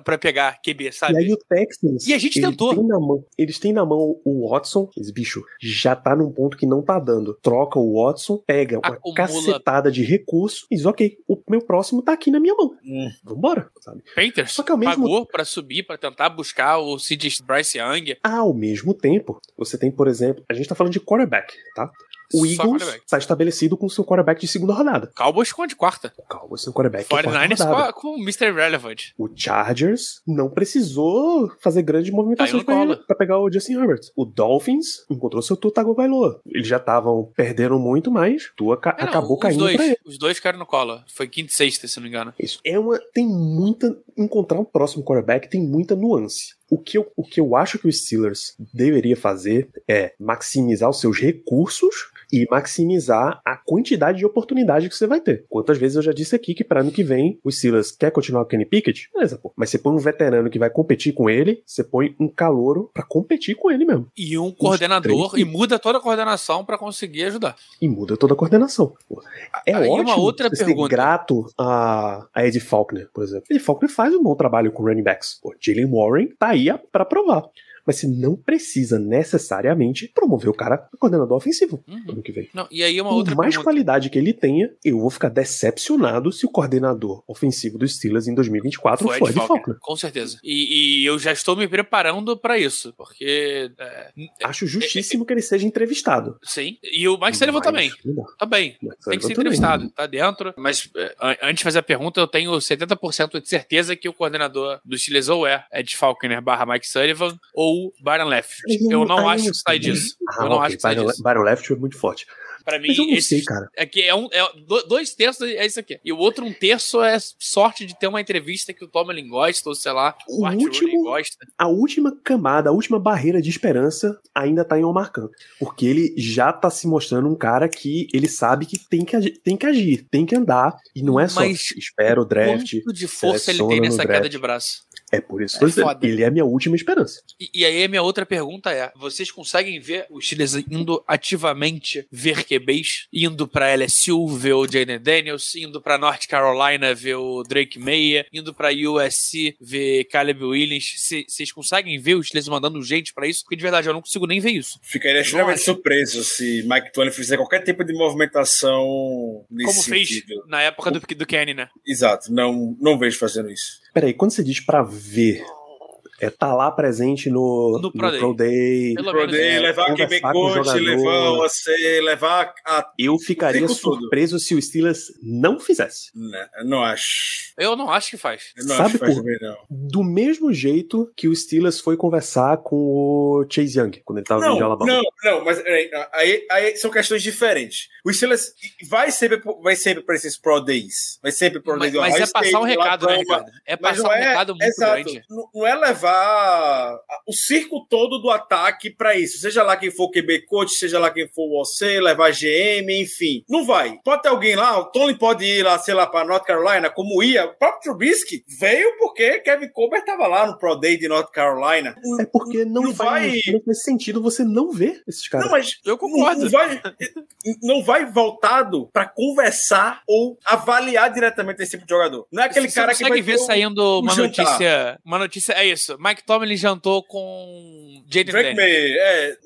pra pegar QB, E sabe? aí o Texans. E a gente eles tentou. têm na mão- eles têm na mão o Watson, esse bicho já tá num ponto que não tá dando. Troca o Watson, pega uma Acumula. cacetada de recurso e diz: ok, o meu próximo tá aqui na minha mão. Hum. Vambora, sabe? Panthers Só que ao mesmo- pagou pra subir, pra tentar buscar o CJ Bryce Young. Ao mesmo tempo, você tem, por exemplo, a gente tá falando de quarterback, tá? O Eagles está estabelecido com seu quarterback de segunda rodada. Cowboys com a de quarta. O Cowboys tem um quarterback de quarta 49ers com, com o Mr. Relevant. O Chargers não precisou fazer grandes movimentações colo. pra pegar o Justin Herbert. O Dolphins encontrou seu Tua Tagovailoa. Eles já estavam perdendo muito, mas Tua ca- É, não, acabou os caindo dois, pra ele. Os dois caíram no colo. Foi quinta e sexta, se não me engano. Isso é uma tem muita encontrar um próximo quarterback tem muita nuance. O que, eu, o que eu acho que o Steelers deveria fazer é maximizar os seus recursos e maximizar a quantidade de oportunidade que você vai ter. Quantas vezes eu já disse aqui que para ano que vem o Steelers quer continuar com o Kenny Pickett? Beleza, pô. Mas você põe um veterano que vai competir com ele, você põe um calouro pra competir com ele mesmo. E um coordenador, três. e muda toda a coordenação pra conseguir ajudar. E muda toda a coordenação. Pô. É Aí ótimo uma outra você pergunta. grato a, a Ed Faulkner, por exemplo. Ed Faulkner faz um bom trabalho com running backs. Pô, Jalen Warren tá aí a- pra provar. Mas você não precisa necessariamente promover o cara a coordenador ofensivo Uhum. ano que vem. Não, e aí uma Por outra mais pergunta. qualidade que ele tenha, eu vou ficar decepcionado se o coordenador ofensivo dos Steelers em 2024 Foi for Ed Faulkner, Faulkner. com certeza. E, e eu já estou me preparando pra isso, porque é, Acho justíssimo que ele seja entrevistado. sim. E o Mike Sullivan também. dá. Tá Tem que ser também. entrevistado, tá dentro. Mas é, an- antes de fazer a pergunta, eu tenho 70% de certeza que o coordenador do Steelers ou é Ed Faulkner barra Mike Sullivan ou Byron Leftwich. Eu não acho que sai disso. Ah, eu não ok. acho que sai disso. Byron Leftwich é muito forte. Pra mim, Mas eu não esse- sei, cara. É que é um. É, do- dois terços é isso aqui. E o outro um terço é sorte de ter uma entrevista que o Tomlin gosta, ou sei lá, o, O Art último- gosta. a última camada, a última barreira de esperança ainda tá em Omar Khan. Porque ele já tá se mostrando um cara que ele sabe que tem que, agi- tem que agir, tem que andar. E não é só Mas espera o draft. Quanto de força ele tem nessa queda de braço? É por isso É que dizendo, foda. ele é a minha última esperança. E, e aí a minha outra pergunta é: vocês conseguem ver os Steelers indo ativamente ver QBs? Indo pra LSU ver o Jaden Daniels, indo pra North Carolina ver o Drake Meyer, indo pra USC ver Caleb Williams. Se- Vocês conseguem ver os Steelers mandando gente pra isso? Porque de verdade eu não consigo nem ver isso. Ficaria extremamente surpreso se Mike Twain fizer qualquer tipo de movimentação nesse Como fez sentido. na época do, do Kenny, né? Exato, não, não vejo fazendo isso. Peraí, quando você diz pra ver, é tá lá presente no, No Pro Day. Pro Day. Pelo Pro Day, levar o coach, jogador. levar o AC, levar a. Eu ficaria surpreso se o Steelers não fizesse. Não, não acho. Eu não acho que faz. Eu não Sabe acho que faz por- também, não. Do mesmo jeito que o Steelers foi conversar com o Chase Young, quando ele tava vindo de Não, Alabama. não, não, mas peraí, aí, aí são questões diferentes. O Steelers vai sempre, vai sempre para esses Pro Days. Vai sempre Pro Mas, Days. do mas Ohio é passar State, um recado, né. Ricardo? É Mas passar não um é- recado muito Exato. grande. Não não é levar o circo todo do ataque pra isso. Seja lá quem for o QB coach, seja lá quem for o OC, levar GM, enfim. Não vai. Pode ter alguém lá, o Tony pode ir lá, sei lá, pra North Carolina, como ia. O próprio Trubisky veio porque Kevin Colbert tava lá no Pro Day de North Carolina. É porque não, Não vai- não faz sentido você não ver esses caras. Não, mas Eu não, concordo. não vai, não vai voltado pra conversar ou avaliar diretamente esse tipo de jogador. Não é aquele Você cara que consegue vai ver ter um- saindo uma jantar. notícia. Uma notícia. É isso. Mike Tomlin jantou com Jaden Drake. May, é,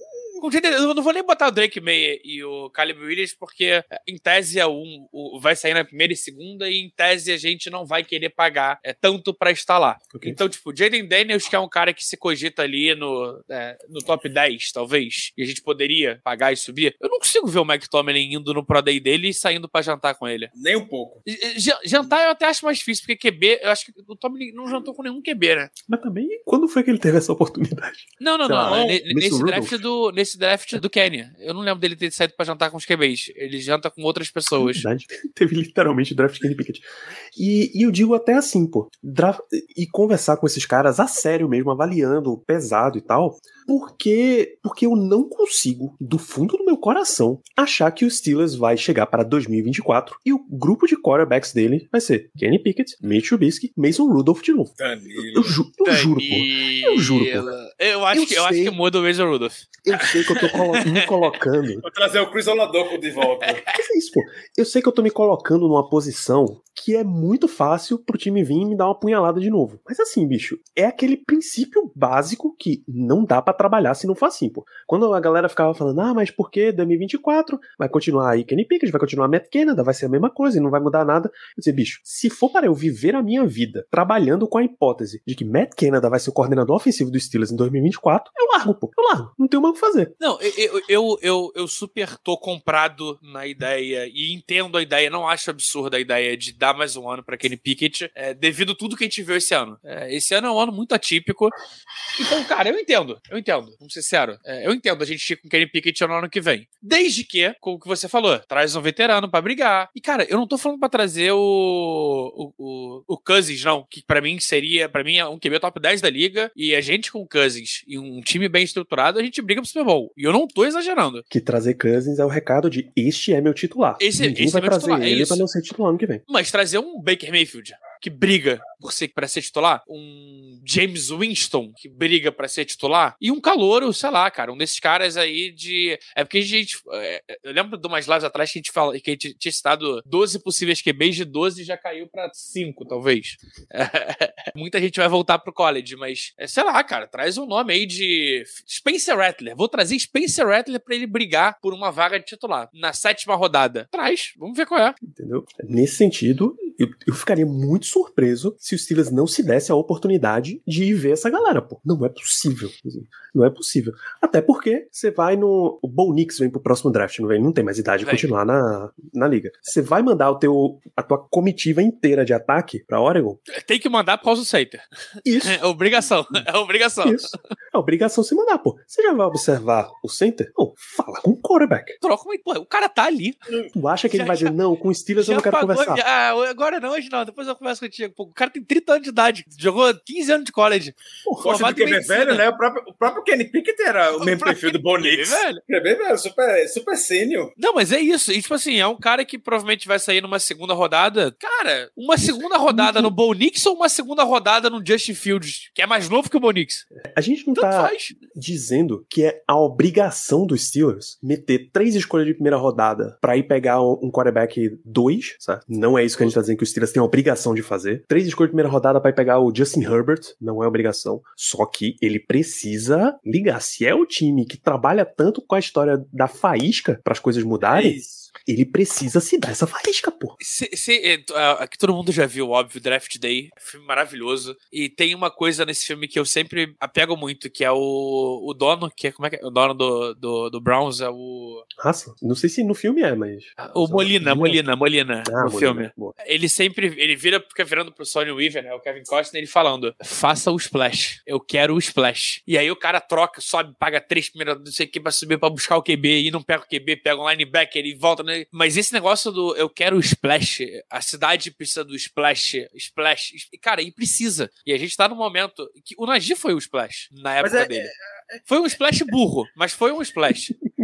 Com o Jaden- Eu não vou nem botar o Drake May e o Caleb Williams, porque em tese é um, o, vai sair na primeira e segunda, e em tese a gente não vai querer pagar é, tanto pra estar lá. Ok. Então, tipo, Jaden Daniels, que é um cara que se cogita ali no, é, no top 10, talvez, e a gente poderia pagar e subir. Eu não consigo ver o Mike Tomlin indo no Pro Day dele e saindo pra jantar com ele. nem um pouco. J- Jantar eu até acho mais difícil, porque QB, eu acho que o Tomlin não jantou com nenhum QB, né? Mas também, quando foi que ele teve essa oportunidade? Não, não, Sei não. lá, é ne- Mr. nesse, Rudolph. draft do, nesse draft do Kenny. Eu não lembro dele ter saído pra jantar com os QBs. Ele janta com outras pessoas. Verdade. Teve literalmente o draft de Kenny Pickett. E, e eu digo até assim, pô, dra- e conversar com esses caras a sério mesmo, avaliando pesado e tal, porque, porque eu não consigo, do fundo do meu coração, achar que o Steelers vai chegar para 2024 e o grupo de quarterbacks dele vai ser Kenny Pickett, Mitch Trubisky, Mason Rudolph de novo. Danilo. Eu, ju eu juro, pô. Eu juro, pô. Eu acho, Eu que, eu acho que muda o Mason Rudolph. Eu sei que eu tô colo- me colocando Vou trazer o Chris Oladoco de volta. Mas é isso, pô. Eu sei que eu tô me colocando numa posição que é muito fácil pro time vir e me dar uma punhalada de novo. Mas assim, bicho, é aquele princípio básico que não dá pra trabalhar se não for assim, pô. Quando a galera ficava falando, ah, mas por que 2024 vai continuar aí Kenny Pickett, vai continuar Matt Canada, vai ser a mesma coisa e não vai mudar nada. Eu disse, bicho, se for para eu viver a minha vida trabalhando com a hipótese de que Matt Canada vai ser o coordenador ofensivo do Steelers em 2024, eu largo, pô. Eu largo. Não tenho mais o que fazer. Não, eu, eu, eu, eu, super tô comprado na ideia e entendo a ideia, não acho absurda a ideia de dar mais um ano pra Kenny Pickett, é, devido a tudo que a gente viu esse ano. É, esse ano é um ano muito atípico. Então, cara, eu entendo, eu entendo, vamos ser sincero. É, eu entendo a gente ir com Kenny Pickett no ano que vem. Desde que, como que você falou, traz um veterano pra brigar. E, cara, eu não tô falando pra trazer o, o, o, o Cousins, não, que pra mim seria, pra mim é um QB top 10 da liga, e a gente com o Cousins e um time bem estruturado, a gente briga pro Super Bowl. E eu não tô exagerando. Que trazer Cousins é o recado de este é meu titular. Esse- Ninguém esse vai é meu trazer titular, é ele isso. pra não ser titular ano que vem. Mas trazer um Baker Mayfield que briga por ser, pra ser titular, um James Winston que briga pra ser titular, e um calouro, sei lá, cara, um desses caras aí de. É porque a gente. é, eu lembro de umas lives atrás que a gente, fala, que a gente tinha citado 12 possíveis QBs, de 12 já caiu pra 5, talvez. Muita gente vai voltar pro college, mas é, sei lá, cara, traz um nome aí de Spencer Rattler. Vou trazer Spencer Rattler pra ele brigar por uma vaga de titular na sétima rodada. Traz, vamos ver qual é. Entendeu? Nesse sentido, eu, eu ficaria muito surpreso se o Steelers não se desse a oportunidade de ir ver essa galera, pô. Não é possível. Não é possível. Até porque você vai no. O Bo Nix vem pro próximo draft, não vem? Não tem mais idade de continuar na, na liga. Você vai mandar o teu, a tua comitiva inteira de ataque pra Oregon? Tem que mandar por causa do Sater. Isso. É obrigação. É obrigação. Isso. É obrigação se mandar, pô. Você já vai observar o center? Não, fala com o quarterback. Troca uma. Pô, o cara tá ali. Tu acha que ele Já- vai dizer, não, com o Steelers eu Já não quero pagou- conversar? já- ah, agora não, não. Depois eu converso contigo. Pô, o cara tem 30 anos de idade. Jogou 15 anos de college. Do em QB medicina. velho, né? O próprio, o próprio Kenny Pickett era o, mesmo perfil do Bonix. velho. QB velho, super, super sênior. Não, mas é isso. E, tipo assim, é um cara que provavelmente vai sair numa segunda rodada. Cara, uma segunda rodada no Bo Nix ou uma segunda rodada no Justin Fields, que é mais novo que o Bo Nix? A gente não Tanto tá faz. dizendo que é a obrigação dos Steelers meter três escolhas de primeira rodada pra ir pegar um um quarterback 2, sabe? Não é isso que a gente tá dizendo que os Steelers têm a obrigação de fazer. Três escolhas de primeira rodada ir pegar o Justin Herbert, não é obrigação. Só que ele precisa ligar. Se é o time que trabalha tanto com a história da faísca para as coisas É mudarem, isso. Ele precisa se dar essa faísca, pô. Se, se, é, ah, aqui todo mundo já viu, óbvio, Draft Day. Filme maravilhoso. E tem uma coisa nesse filme que eu sempre apego muito, que é o, o dono, que é, como é que é? O dono do, do, do Browns é o. Raça. Não sei se no filme é, mas. O Molina, Molina, Molina, Ah, no Molina, filme. boa. Ele sempre, ele vira, fica virando pro Sony Weaver, né, o Kevin Costner, ele falando, faça o splash, eu quero o splash. E aí o cara troca, sobe, paga três primeiras, não sei o que, pra subir pra buscar o QB, e não pega o QB, pega um linebacker e volta, né? Mas esse negócio do eu quero o splash, a cidade precisa do splash, splash, e, cara, e precisa. E a gente tá num momento que o Najee foi o splash, na época é- dele. Foi um splash burro, mas foi um splash.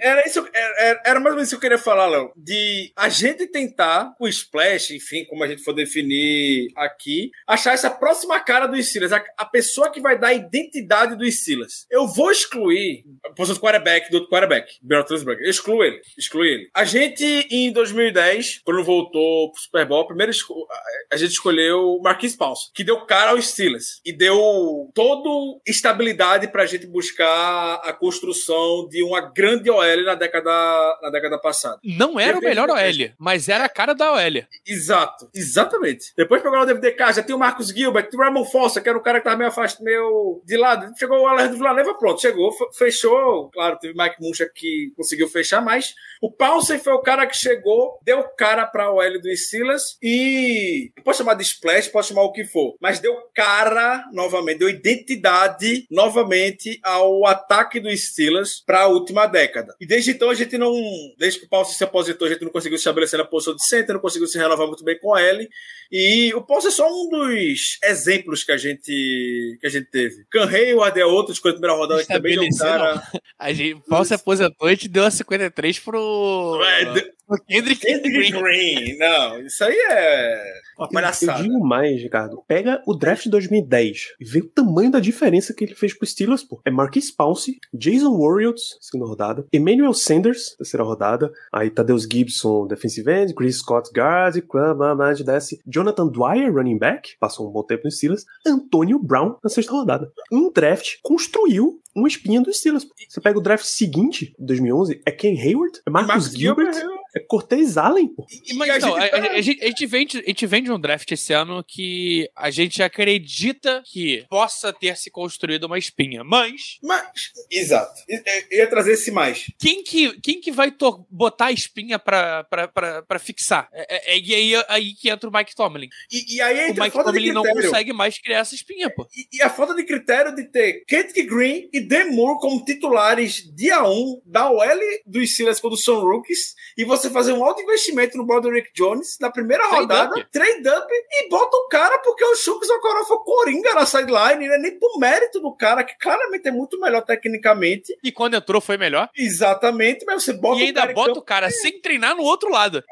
Era isso, era, era mais ou menos isso que eu queria falar, Léo. De a gente tentar, o Splash, enfim, como a gente for definir aqui, achar essa próxima cara do Steelers, a, a pessoa que vai dar a identidade do Steelers. Eu vou excluir a posição do quarterback, do quarterback, Roethlisberger. Eu excluo ele, excluo ele. A gente, em 2010, quando voltou pro Super Bowl, primeiro a- gente escolheu Marquis Paulson, que deu cara aos Steelers e deu toda estabilidade pra gente buscar a construção de uma grande OL na década, na década passada. Não era o melhor OL, mas era a cara da OL. Exato, exatamente. Depois pegou o DVDK, já tem o Marcos Gilbert, o Ramon Fossa, que era o cara que tava meio afastado, meio de lado. Chegou o Alejandro Villaneva, pronto, chegou, fe- fechou. Claro, teve Mike Muncha que conseguiu fechar, mas o Paulsen foi o cara que chegou, deu cara pra OL do Steelers e pode chamar de splash, pode chamar o que for, mas deu cara novamente, deu identidade novamente ao ataque do Steelers para a última década. E desde então a gente não, desde que o Paulsen se aposentou, a gente não conseguiu se estabelecer na posição de center, não conseguiu se renovar muito bem com ele. E o Paulsen é só um dos exemplos que a gente que a gente teve. Can Hayward é outro, de primeira rodada que também Estabelecer, cara. A gente, o Paulo se aposentou e te deu a 53 pro, É, Kendrick Kendrick Green. Green. Não, isso aí é uma Eu palhaçada. digo mais, Ricardo. Pega o draft de 2010 e vê o tamanho da diferença que ele fez pro Steelers, pô. É Marquis Pouncey, Jason Warriors, segunda rodada, Emmanuel Sanders, terceira rodada, aí Tadeus Gibson, defensive end, Chris Scott, guard, de desce, Jonathan Dwyer, running back, passou um bom tempo no Steelers, Antônio Brown na sexta rodada. Um draft construiu uma espinha do Steelers. pô. Você pega o draft seguinte, 2011, é Ken Hayward, é Marcus, Marcus Gilbert, Gilbert, é Cortez Allen, pô. E Mas a então, a, gente tá- a- a gente, a gente vende, a gente vende um draft esse ano que a gente acredita que possa ter se construído uma espinha. Mas Mas, exato. Eu ia trazer esse mais. quem que, quem que vai botar a espinha pra, pra, pra, pra fixar? É, é- é- e aí, aí que entra o Mike Tomlin. E, e aí O Mike Tomlin não consegue mais criar essa espinha, pô. E, e a falta de critério de ter Kendrick Green e Moore como titulares dia 1 da OL dos Steelers quando são rookies e você fazer um alto investimento no Broderick Jones na primeira Trade rodada, up. trade up e bota o cara porque o Chucks Okoro foi coringa na sideline, não é nem por mérito do cara, que claramente é muito melhor tecnicamente. E quando entrou foi melhor. Exatamente, mas você bota e o ainda bota campo- o cara sem treinar no outro lado.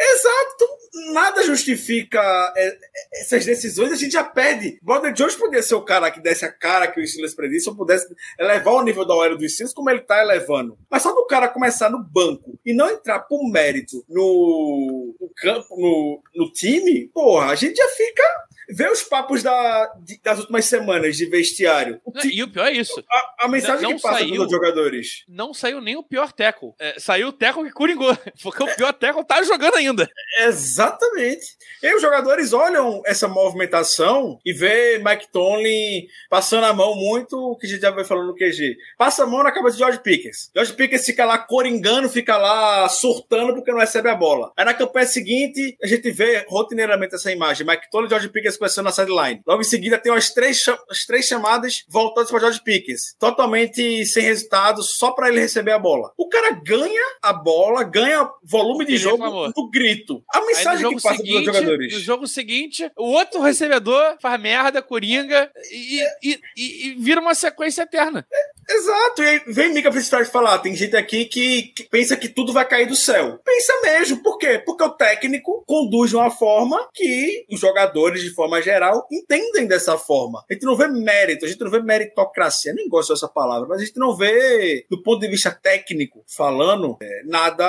Exato. Nada justifica é, essas decisões. A gente já pede. Brother Jones podia ser o cara que desse a cara que o Steelers predisse, ou pudesse elevar o nível da OL do Steelers como ele tá elevando. Mas só do cara começar no banco e não entrar por mérito no, no campo, no, no time, porra, a gente já fica. Vê os papos da, das últimas semanas de vestiário. O E o pior é isso. a, a mensagem Não- não que passa saiu. pelos jogadores. Não saiu nem o pior teco. É, saiu o teco que coringou. Porque o pior teco tá jogando ainda. Exatamente. E os jogadores olham essa movimentação e vê Mike Tomlin passando a mão muito, o que a gente já vai falando no QG. Passa a mão na cabeça de George Pickens. George Pickens fica lá coringando, fica lá surtando porque não recebe a bola. Aí na campanha seguinte, a gente vê rotineiramente essa imagem. Mike Tomlin e George Pickens começando na sideline. Logo em seguida tem umas três, as três chamadas voltadas para George Pickens. Totalmente sem resultado, só para ele receber a bola. O cara ganha a bola, ganha volume de Ele jogo reclamou. no grito. A mensagem que passa seguinte, jogadores. no jogo seguinte, o outro recebedor faz merda, coringa e, e- e- e vira uma sequência eterna. Exato, e aí vem Mika Fitzpatrick falar, tem gente aqui que, que pensa que tudo vai cair do céu. Pensa mesmo, por quê? Porque o técnico conduz de uma forma que os jogadores, de forma geral, entendem dessa forma. A gente não vê mérito, a gente não vê meritocracia, nem gosto dessa palavra, mas a gente não vê, do ponto de vista técnico, falando, é, nada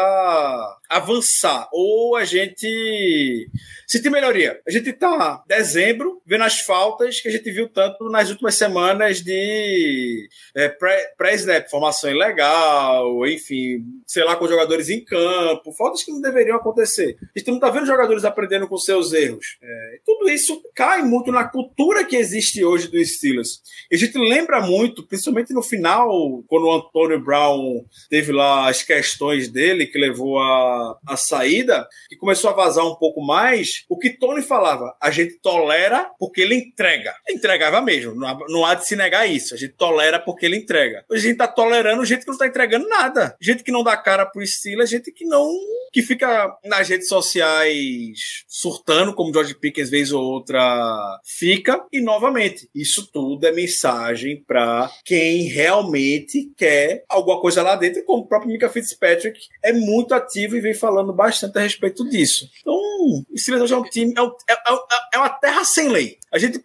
avançar. Ou a gente sentir melhoria. A gente tá dezembro, vendo as faltas que a gente viu tanto nas últimas semanas de é, press pré- pré-snap, formação ilegal, enfim, sei lá, com jogadores em campo, faltas que não deveriam acontecer. A gente não tá vendo jogadores aprendendo com seus erros. É, tudo isso cai muito na cultura que existe hoje do Steelers. E a gente lembra muito, principalmente no final, quando o Antônio Brown teve lá as questões dele, que levou a, a saída, que começou a vazar um pouco mais, o que Tony falava, a gente tolera porque ele entrega. Entregava mesmo, não há, de se negar isso. A gente tolera porque ele entrega. A gente tá tolerando gente que não tá entregando nada. Gente que não dá cara pro Steelers, gente que não. que fica nas redes sociais surtando, como George Pickens vez ou outra fica. E novamente, isso tudo é mensagem para quem realmente quer alguma coisa lá dentro, como o próprio Mika Fitzpatrick é muito ativo e vem falando bastante a respeito disso. Então, o Steelers é um time, é, é- é- é uma terra sem lei. A gente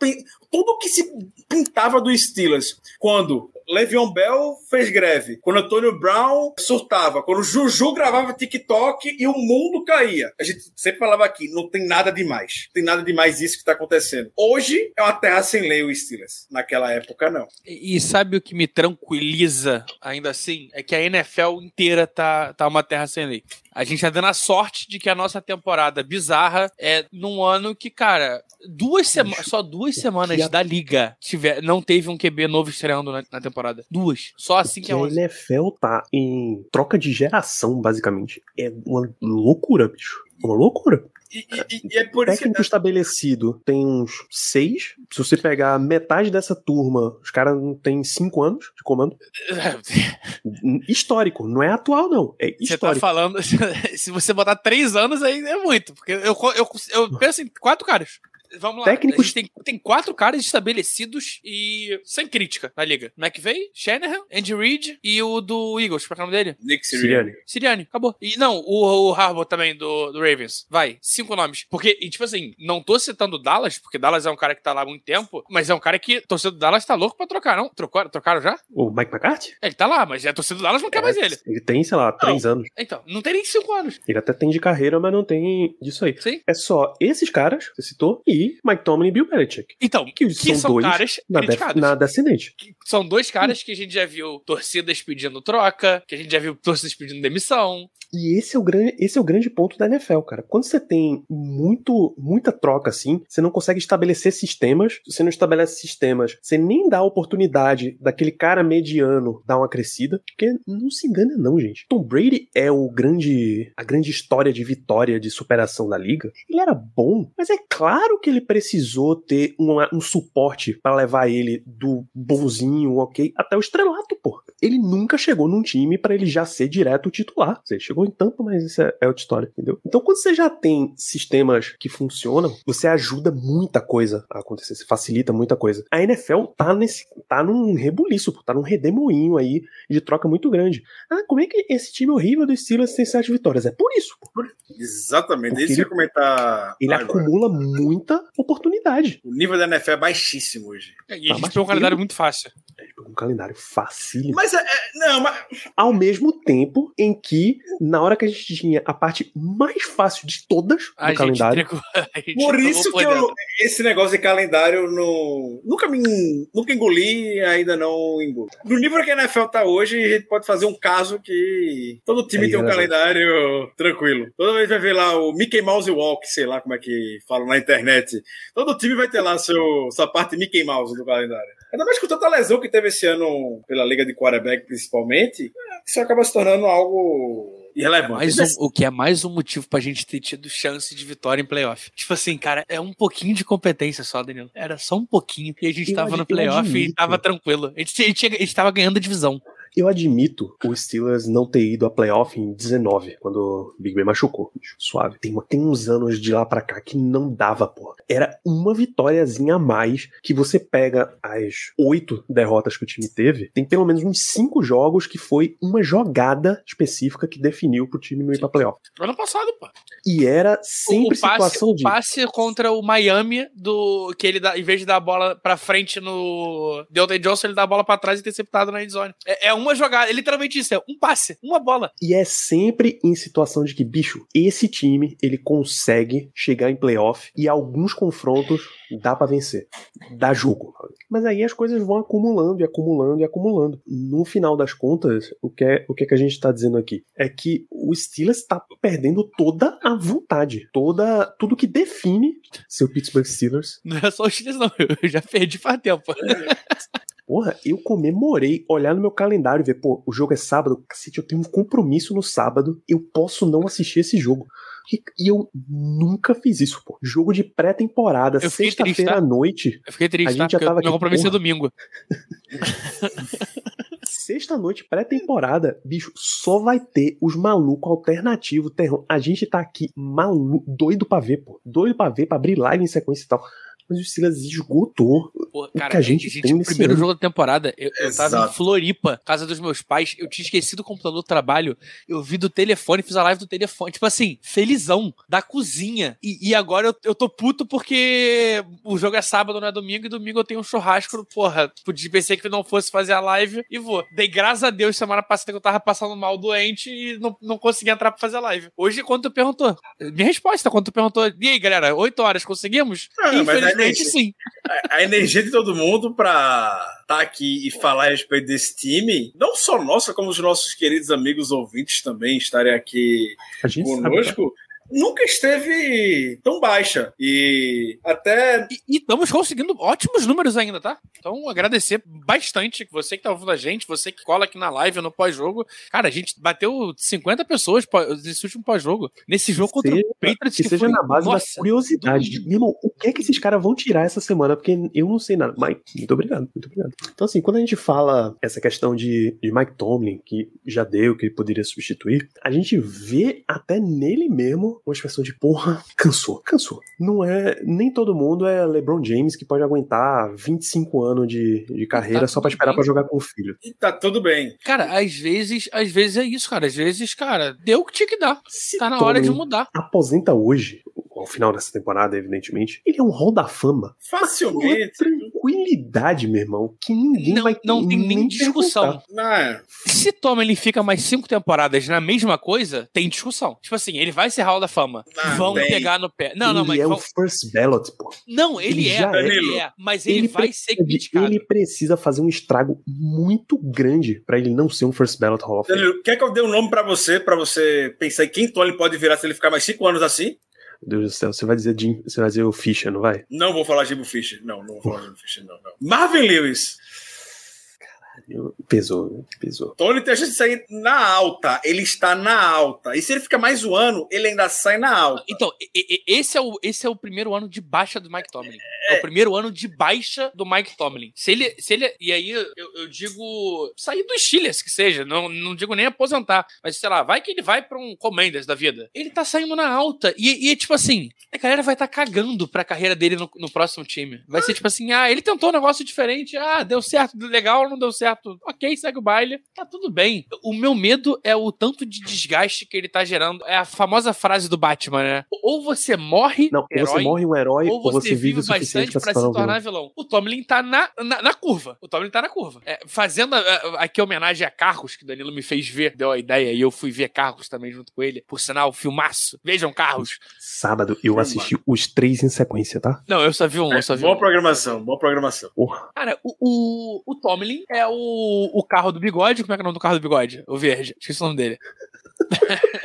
tudo que se pintava do Steelers quando Le'Veon Bell fez greve, quando Antônio Brown surtava, quando Juju gravava TikTok e o mundo caía. A gente sempre falava aqui, não tem nada demais. Tem nada demais isso que está acontecendo. Hoje é uma terra sem lei o Steelers. Naquela época, não. E, e sabe o que me tranquiliza, ainda assim? É que a NFL inteira tá, tá uma terra sem lei. A gente tá dando a sorte de que a nossa temporada bizarra é num ano que, cara, duas semanas, só duas semanas a- da liga tiver, não teve um QB novo estreando na, na temporada. Duas. Só assim que é a 11. NFL tá em troca de geração, basicamente. É uma loucura, bicho. Uma loucura. E, e- e é por isso que Técnico estabelecido tem uns seis. Se você pegar metade dessa turma, os caras não têm cinco anos de comando. Histórico, não é atual, não. É Você tá histórico. falando. Se você botar três anos aí é muito. Porque eu, eu, eu penso em quatro caras. Vamos lá. Técnicos- A gente tem, tem quatro caras estabelecidos e sem crítica na liga. McVeigh, Shanahan, Andy Reid e o do Eagles. Qual é o nome dele? Nick Sirianni. Sirianni. Acabou. E não, o, o Harbaugh também do, do Ravens. Vai, cinco nomes. Porque, e, tipo assim, não tô citando o Dallas, porque Dallas é um cara que tá lá há muito tempo, mas é um cara que a torcida do Dallas tá louco pra trocar, não? Trocou, trocaram já? O Mike McCarthy? Ele tá lá, mas a torcida do Dallas não quer mais ele. Ele tem, sei lá, três anos. Então, não tem nem cinco anos. Ele até tem de carreira, mas não tem disso aí. Sim. É só esses caras, você citou, e Mike Tomlin e Bill Belichick. Então, Que que são, são, dois caras na, criticados. na descendente. Que São dois caras que a gente já viu torcidas pedindo troca, que a gente já viu torcidas pedindo demissão. E esse é, o grande, esse é o grande ponto da NFL, cara. Quando você tem muito, muita troca assim, você não consegue estabelecer sistemas. Você não estabelece sistemas, você nem dá a oportunidade daquele cara mediano dar uma crescida. Porque não se engana, não, gente. Tom Brady é o grande. a grande história de vitória, de superação da liga. Ele era bom, mas é claro que ele precisou ter uma- um suporte pra levar ele do bonzinho, ok, até o estrelato, pô. Ele nunca chegou num time pra ele já ser direto titular. Você chegou em Tampa, mas isso é, é outra história, entendeu? Então, quando você já tem sistemas que funcionam, você ajuda muita coisa a acontecer, você facilita muita coisa. A NFL tá nesse, tá num rebuliço, pô, tá num redemoinho aí de troca muito grande. Ah, como é que esse time horrível do Steelers tem sete vitórias? É por isso, pô. Exatamente, Porque é isso eu ia ele- comentar. Ele agora. acumula muita oportunidade. O nível da NFL é baixíssimo hoje. E a Tá gente mais tem um calendário muito fácil. Um calendário facílimo. Mas é, é- não, mas Ao mesmo tempo em que, na hora que a gente tinha a parte mais fácil de todas A do gente calendário, entregou. A gente por isso que eu, esse negócio de calendário no, nunca me nunca engoli e ainda não engoli. No nível que a NFL tá hoje, a gente pode fazer um caso que todo time Aí, tem um né? calendário tranquilo. Toda vez vai ver lá o Mickey Mouse Walk, sei lá como é que falam na internet. Todo time vai ter lá seu, sua parte Mickey Mouse do calendário. Ainda mais com tanta lesão que teve esse ano pela liga de quarterback, principalmente, isso acaba se tornando algo irrelevante. Mais um- o que é mais um motivo pra gente ter tido chance de vitória em playoff. Tipo assim, cara, é um pouquinho de competência só, Danilo. Era só um pouquinho. E a gente Eu tava no playoff e tava tranquilo. A gente, a, gente, a gente tava ganhando a divisão. Eu admito o Steelers não ter ido a playoff em 19, quando o Big Ben machucou. bicho, Suave. Tem, tem uns anos de lá pra cá que não dava, porra. Era uma vitóriazinha a mais que você pega as oito derrotas que o time teve. Tem pelo menos uns cinco jogos que foi uma jogada específica que definiu pro time não ir pra playoff. Ano passado, pô. E era O, sempre o passe, situação o de. passe contra o Miami, do que ele dá, em vez de dar a bola pra frente no Deontay Johnson, ele dá a bola pra trás interceptado na endzone. É, é uma uma jogada, é literalmente isso, é um passe, uma bola. E é sempre em situação de que, bicho, esse time, ele consegue chegar em playoff e alguns confrontos dá pra vencer. Dá jogo. Mas aí as coisas vão acumulando e acumulando e acumulando. No final das contas, o que é, o que, é que a gente tá dizendo aqui? É que o Steelers tá perdendo toda a vontade, toda tudo que define seu Pittsburgh Steelers. Não é só o Steelers, não. Eu já perdi faz tempo. Porra, eu comemorei olhar no meu calendário e ver, pô, o jogo é sábado, cacete, eu tenho um compromisso no sábado, eu posso não assistir esse jogo. E, e eu nunca fiz isso, pô. Jogo de pré-temporada, sexta-feira tá? à noite. Eu fiquei triste, A tá? gente já Porque tava meu compromisso é domingo. Sexta-noite, pré-temporada, bicho, só vai ter os malucos alternativos, terror. A gente tá aqui maluco, doido pra ver, pô. Doido pra ver, pra abrir live em sequência e tal. Mas o Silas esgotou. Pô, que cara, a gente tem o nesse primeiro ano. jogo da temporada, eu, eu tava em. Floripa, casa dos meus pais, eu tinha esquecido o computador do trabalho, eu vi do telefone, fiz a live do telefone, tipo assim, felizão, da cozinha. E, e agora eu, eu tô puto porque o jogo é sábado, não é domingo, e domingo eu tenho um churrasco, porra, podia pensei que não fosse fazer a live e vou. Dei graças a Deus semana passada que eu tava passando mal doente e não, não consegui entrar pra fazer a live. Hoje, quando tu perguntou, minha resposta, quando tu perguntou, e aí galera, 8 horas, conseguimos? Ah, mas Infelizmente aí- sim. a energia de todo mundo pra estar aqui e falar a respeito desse time, não só nossa, como os nossos queridos amigos ouvintes também estarem aqui A gente sabe, conosco, nunca esteve tão baixa. E até E e estamos conseguindo ótimos números ainda, tá? Então, agradecer bastante você que tá ouvindo a gente, você que cola aqui na live no pós-jogo. Cara, a gente bateu 50 pessoas pó- nesse último pós-jogo. Nesse jogo contra seja- o Patriots. que seja foi- na base nossa, da curiosidade. de, Meu irmão, o que é que esses caras vão tirar essa semana? Porque eu não sei nada. Mas, muito obrigado, muito obrigado. Então, assim, quando a gente fala essa questão de, de Mike Tomlin, que já deu, que ele poderia substituir, a gente vê até nele mesmo uma expressão de porra, cansou, cansou. Não é. Nem todo mundo é LeBron James que pode aguentar 25 anos de, de carreira Tá só pra tudo esperar pra jogar com o filho. e tá tudo bem. Cara, às vezes, às vezes é isso, cara. Às vezes, cara, deu o que tinha que dar. Se Tá na hora de mudar. Aposenta hoje, ao final dessa temporada, evidentemente, ele é um hall da fama. Facilmente. tranquilidade, meu irmão, que ninguém Não, vai não tem nem discussão. Não, é. Se Tom ele fica mais cinco temporadas na mesma coisa, tem discussão. Tipo assim, ele vai ser Hall da Fama. Ah, vão tem. pegar no pé. Não, não, ele mas é vão- o first ballot, pô. Não, ele, Ele é, é. ele é, mas ele, vai ser criticado. ele precisa fazer um estrago muito grande pra ele não ser um first ballot Hall of Fame. Danilo, quer que eu dê um nome pra você, pra você pensar em quem Tony pode virar se ele ficar mais cinco anos assim? Deus do céu, você vai dizer Jim, você vai dizer o Fischer, não vai? Não vou falar Jimbo Fisher. Não, não vou falar Jimbo Fisher, não, não. Marvin Lewis. Pesou, pesou. Tony tem a chance de sair na alta. Ele está na alta. E se ele fica mais um ano, ele ainda sai na alta. Então, esse é, o, esse é o primeiro ano de baixa do Mike Tomlin. É, o primeiro ano de baixa do Mike Tomlin. Se ele. Se ele e aí eu, eu digo. Sair dos Steelers, que seja. Não, não digo nem aposentar. Mas sei lá, vai que ele vai pra um Commanders da vida. Ele tá saindo na alta. E, e tipo assim, a galera vai estar tá cagando pra carreira dele no, no próximo time. Vai ser tipo assim: ah, ele tentou um negócio diferente. Ah, deu certo, legal, não deu certo. Ok, segue o baile. Tá tudo bem. O meu medo é o tanto de desgaste que ele tá gerando. É a famosa frase do Batman, né? Ou você morre. Não, ou você herói, morre um herói, ou você, vive o suficiente bastante pra pra se tornar tornar vilão. vilão. O Tomlin tá na, na, na curva. O Tomlin tá na curva. É, fazendo a- a- aqui a homenagem a Carros, que o Danilo me fez ver, deu a ideia, e eu fui ver Carros também junto com ele. Por sinal, filmaço. Vejam Carros. Sábado eu assisti os três em sequência, tá? Não, eu só vi um, eu só vi Boa um. programação, boa programação. Porra. Cara, o, o, o Tomlin é o, o carro do bigode. Como é que é o nome do carro do bigode? O verde. Esqueci o nome dele.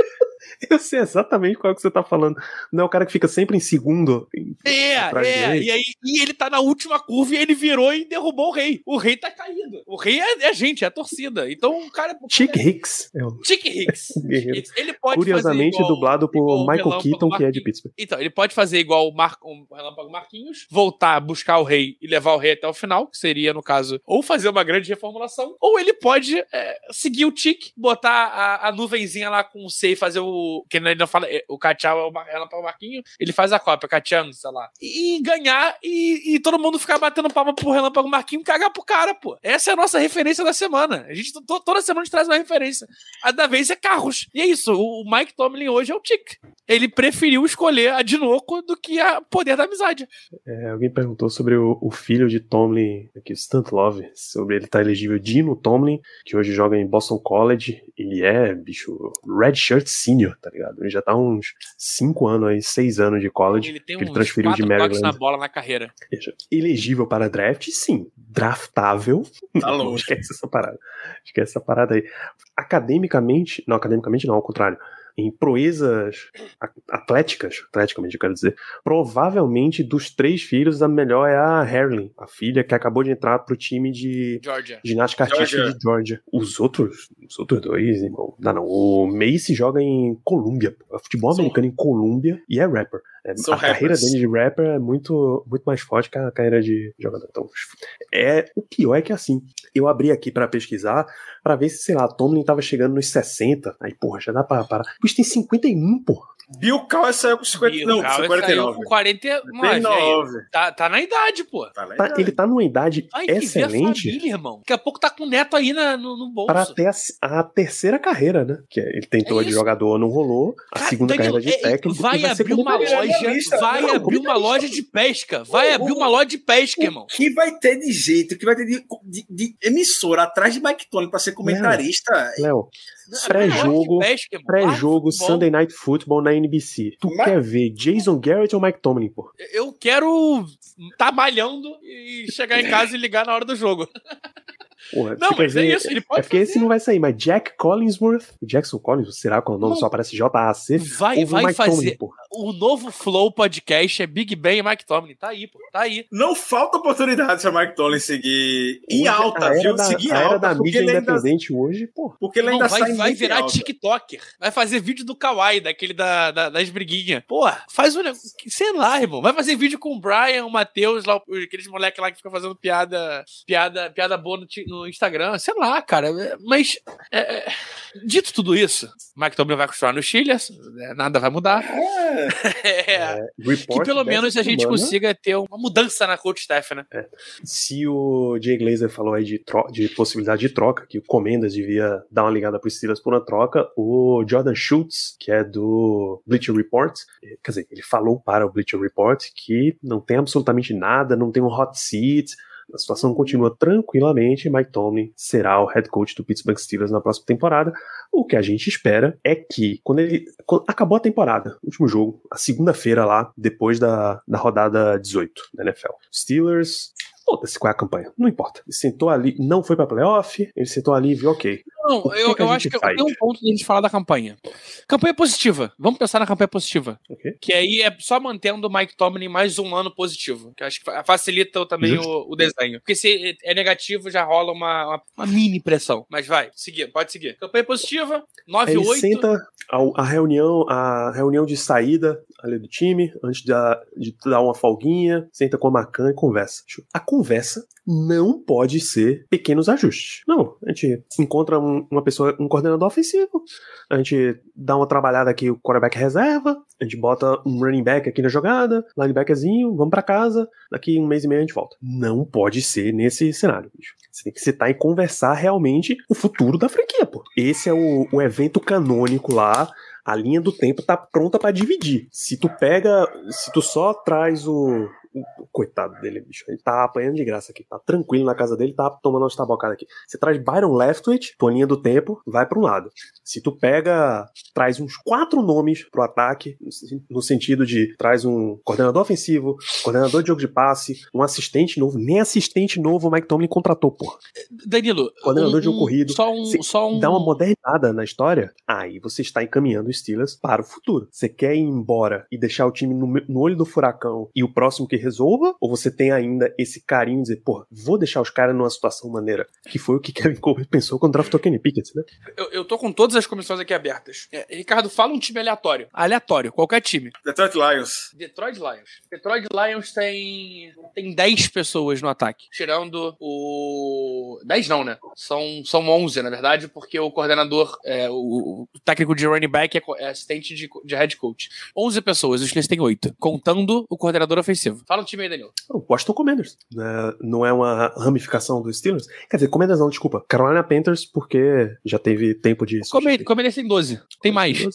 Eu sei exatamente qual é que você tá falando. Não é o cara que fica sempre em segundo. É, é. E aí e ele tá na última curva e ele virou e derrubou o rei. O rei tá caído. O rei é, é a gente, é a torcida. Então o cara. Chick é- Hicks. É o Chick Hicks. Ele pode Curiosamente igual, dublado por Michael Keaton, que é de. Pittsburgh. Então, ele pode fazer igual o, Mar... o Relâmpago Marquinhos, voltar, buscar o rei e levar o rei até o final, que seria, no caso, ou fazer uma grande reformulação, ou ele pode é, seguir o tique, botar a, a nuvenzinha lá com o C e fazer o, o. Que ele não fala. O Cachau é o Mar- relâmpago Marquinho, ele faz a cópia, Cachang, sei lá. E ganhar e, e todo mundo ficar batendo palma pro relâmpago Marquinho cagar pro cara, pô. Essa é a nossa referência da semana. A gente to- toda semana a gente traz uma referência. A da vez é carros. E é isso. O o Mike Tomlin hoje é o Tic. Ele preferiu escolher a Dinoco do que a poder da amizade. É, alguém perguntou sobre o, o filho de Tomlin, aqui, Stunt Love, sobre ele estar elegível. Dino Tomlin, que hoje joga em Boston College. Ele é, bicho, redshirt senior, tá ligado? Ele já tá uns 5 anos aí, 6 anos de college. Ele tem que ele transferiu de Maryland. na bola na carreira. Veja, Elegível para draft, sim. Draftável. Tá não, longe. esquece essa parada. Esquece essa parada aí. Academicamente, não, academicamente não, ao contrário. Em proezas atléticas, atleticamente eu quero dizer, provavelmente dos três filhos, a melhor é a Harley, a filha que acabou de entrar pro time de Georgia. ginástica artística Georgia. de Georgia. Os outros, os outros dois, irmão, não, não. O Mace joga em Colômbia, é futebol americano em Colômbia e é rapper. É, São a carreira rappers. dele de rapper é muito, muito mais forte que a carreira de jogador. Então, é, o pior é que assim, eu abri aqui pra pesquisar pra ver se, sei lá, Tomlin tava chegando nos 60. Aí, porra, já dá pra parar. Bicho, tem 51, porra. Bill Cowher saiu com 50, Bill não, saiu 49. com 40. Mas, velho, 49. tá, tá na idade, pô. Tá lá, Tá- ele tá numa idade Vai viver a excelente família, irmão. Daqui a pouco tá com o neto aí na- no, no bolso. para ter a, a terceira carreira, né? Que é- ele tentou É de jogador, não rolou. A Cara, segunda Danilo, carreira de é- técnico. Vai vai abrir uma loja. Vai Não, abrir uma loja de pesca. Vai abrir uma loja de pesca, irmão. O que vai ter de jeito, o que vai ter de, de- de emissora atrás de Mike Tony pra ser comentarista? Léo, Pré-jogo- irmão. pré-jogo futebol. Sunday Night Football na NBC. Tu Mas- quer ver Jason Garrett ou Mike Tomlin, pô? Eu quero tá malhando e chegar em casa e ligar na hora do jogo. Porra, Não, quer mas é ver- isso, ele pode É porque fazer. esse não vai sair, mas Jack Collinsworth, Jackson Collinsworth, será que o nome Não. só aparece J-A-C? Vai, vai Mike fazer. Tomlin, pô. O novo Flow Podcast é Big Ben e Mike Tomlin. Tá aí, pô. Tá aí. Não falta oportunidade pra Mike Tony seguir em Hoje, alta, a era viu? Da, seguir a era alta, da porque mídia ele ainda, independente hoje, pô. porque ele Não, ainda vai, sai vai em virar alta. TikToker. Vai fazer vídeo do Kawaii, daquele da, da- das briguinhas. Pô, faz um negócio. Sei lá, irmão. Vai fazer vídeo com o Brian, o Matheus, lá, aqueles moleques lá que ficam fazendo piada, piada, piada boa no, ti- no Instagram. Sei lá, cara. Mas, é, é, dito tudo isso, Mike Tomlin vai continuar no Chile, é, nada vai mudar. É, que Report pelo dessa menos a gente semana, consiga ter uma mudança na coach staff, né? Se o Jay Glazer falou aí de, de possibilidade de troca, que o Comendas devia dar uma ligada pro Steelers por uma troca, o Jordan Schultz, que é do Bleacher Report, eh, quer dizer, ele falou para o Bleacher Report que não tem absolutamente nada, não tem um hot seat, a situação continua tranquilamente. Mike Tomlin será o head coach do Pittsburgh Steelers na próxima temporada. O que a gente espera é que, quando ele. quando acabou a temporada, último jogo, a segunda-feira lá, depois da, da rodada 18 da NFL. Steelers. Foda-se qual é a campanha, não importa. Ele sentou ali, não foi pra playoff, ele sentou ali e viu, ok. Não, que eu, que a eu acho que faz? tem um ponto de a gente falar da campanha. Campanha positiva. Vamos pensar na campanha positiva. ok? Que aí é só mantendo o Mike Tomlin mais um ano positivo. Que eu acho que fa- facilita também o, o desenho. Porque se é negativo, já rola uma, uma, uma mini pressão. Mas vai, seguir, pode seguir. Campanha positiva, Aí ele 9-8. senta a, a reunião, a reunião de saída ali do time, antes da- de dar uma folguinha, senta com a Macan e conversa. A conversa não pode ser pequenos ajustes. Não, a gente encontra um- uma pessoa, um coordenador ofensivo, a gente dá uma trabalhada aqui, o quarterback reserva, a gente bota um running back aqui na jogada, linebackerzinho, vamos pra casa, daqui um mês e meio a gente volta. Não pode ser nesse cenário, bicho. Você tem que sentar e conversar realmente o futuro da franquia, pô. Esse é o, o evento canônico lá. A linha do tempo tá pronta pra dividir. Se tu pega, se tu só traz o- coitado dele, bicho, ele tá apanhando de graça aqui, tá tranquilo na casa dele, tá tomando umas tabocadas aqui. Você traz Byron Leftwich, tua linha do tempo vai pra um lado. Se tu pega, traz uns quatro nomes pro ataque, no sentido de traz um coordenador ofensivo, coordenador de jogo de passe, um assistente novo, nem assistente novo o Mike Tomlin contratou, porra. Danilo, Coordenador de jogo corrido. Só um. Só um Dá uma modernizada na história, aí você está encaminhando o Steelers para o futuro. Você quer ir embora e deixar o time no, no olho do furacão e o próximo QB resolva? Ou você tem ainda esse carinho de dizer, pô, vou deixar os caras numa situação maneira? Que foi o que Kevin Colbert pensou quando draftou Kenny Pickett, né? Eu, eu tô com todas as comissões aqui abertas. É, Ricardo, fala um time aleatório. Aleatório, qualquer time. Detroit Lions. Detroit Lions. Detroit Lions tem tem 10 pessoas no ataque, tirando o 10 não, né? São são 11 na verdade, porque o coordenador, é, o, o técnico de running back é, é assistente de, de head coach. 11 pessoas, os Steelers têm 8, contando o coordenador ofensivo. Fala um time aí, Danilo. O Washington Commanders. né? Não é uma ramificação dos Steelers? Quer dizer, Commanders não, desculpa. Carolina Panthers, porque já teve tempo de. Commanders tem 12. Tem mais.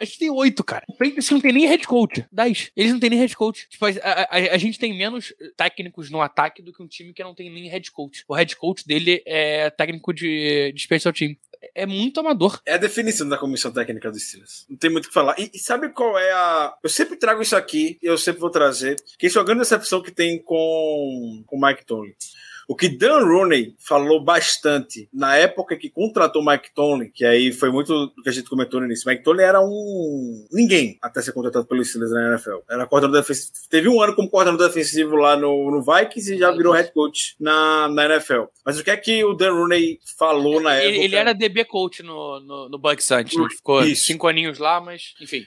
A gente tem 8, cara. O Patriots não tem nem head coach. 10. Eles não tem nem head coach. Tipo, a, a- a- a gente tem menos técnicos no ataque do que um time que não tem nem head coach. O head coach dele é técnico de, de special team. É muito amador. É a definição da comissão técnica dos Steelers. Não tem muito o que falar. E, e sabe qual é a. Eu sempre trago isso aqui, eu sempre vou trazer, que isso é a grande decepção que tem com o Mike Tomlin. O que Dan Rooney falou bastante na época que contratou Mike Tomlin, que aí foi muito do que a gente comentou no início. Mike Tomlin era um ninguém até ser contratado pelos Steelers na NFL. Era coordenador defensivo. Teve um ano como coordenador defensivo lá no, no Vikings e já virou head coach na, na NFL. Mas o que é que o Dan Rooney falou na época? Ele, ele era DB coach no, no, no Bucks antes. né? Ficou Isso. cinco aninhos lá, mas enfim.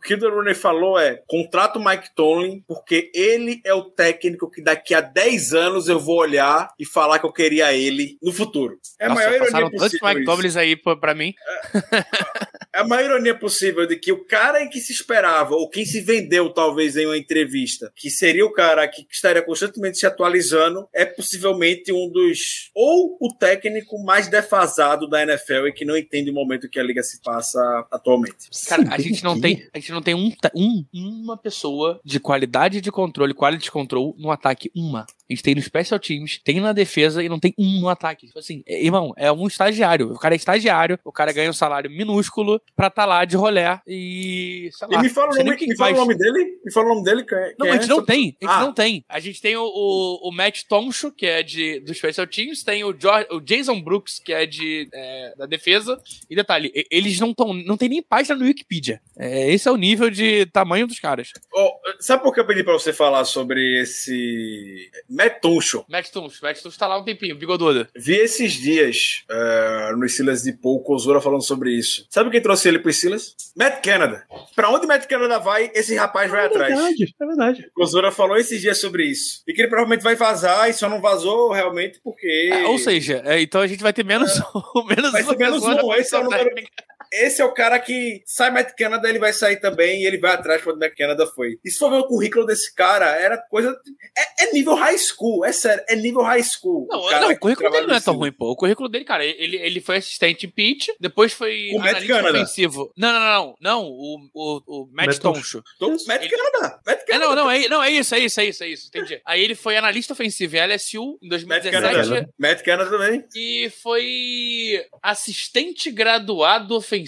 O que o Rooney falou é: contrato o Mike Tomlin, porque ele é o técnico que daqui a 10 anos eu vou olhar e falar que eu queria ele no futuro. É a Nossa, maior passaram ironia tantos possível. Mike isso. Tomlins aí pra, pra mim. É a maior ironia possível de que o cara em que se esperava, ou quem se vendeu talvez em uma entrevista, que seria o cara que estaria constantemente se atualizando, é possivelmente um dos. ou o técnico mais defasado da NFL e que não entende o momento que a liga se passa atualmente. Cara, a gente não tem, a gente não tem um, um- uma pessoa de qualidade de controle, quality control no ataque, uma. A gente tem no special teams, tem na defesa e não tem um no ataque. Tipo assim, é- irmão, é um estagiário. O cara é estagiário, o cara ganha um salário minúsculo pra tá lá de rolé e, sei lá. E me fala, o nome, que me fala o nome dele? Me fala o nome dele? quem é- Não, quem a é? gente não tem. A gente Ah. não tem. A gente tem o, o, o Matt Tomcho, que é de, do Special Teams, tem o, Jor- o Jason Brooks, que é de é, da defesa. E detalhe, eles não estão. Não tem nem página no Wikipedia. É, esse é o nível de tamanho dos caras. Oh, sabe por que eu pedi pra você falar sobre esse Matt Tuncho? Matt Tomcho, Matt Tomcho tá lá um tempinho, bigodudo. Vi esses dias uh, no Silas de Paul Kozura falando sobre isso. Sabe quem trouxe ele pro Silas? Matt Canada. Pra onde Matt Canada vai, esse rapaz vai É atrás. verdade, é verdade. Kozura falou esses dias sobre isso. E que ele provavelmente vai vazar e só não vazou realmente porque. É, ou seja, é, então a gente vai ter menos, menos Vai uma menos um, esse é o número-. Esse é o cara que sai Matt Canada, ele vai sair também e ele vai atrás quando Matt Canada foi. E se for ver o currículo desse cara, era coisa. É, é nível high school, é sério, é nível high school. Não, cara não, o currículo dele não é tão ruim, pô. O currículo dele, cara, ele, ele foi assistente em pitch, depois foi O Matt analista Canada. ofensivo. Não, não, não, não. O, o, o Matt, Matt Toncho. Matt Canada. Matt É, Canada. não, não, é, não, é isso, é isso, é isso, é isso. Entendi. Aí ele foi analista ofensivo em LSU em Matt 2017 Canada. Matt Canada também. e foi assistente graduado ofensivo,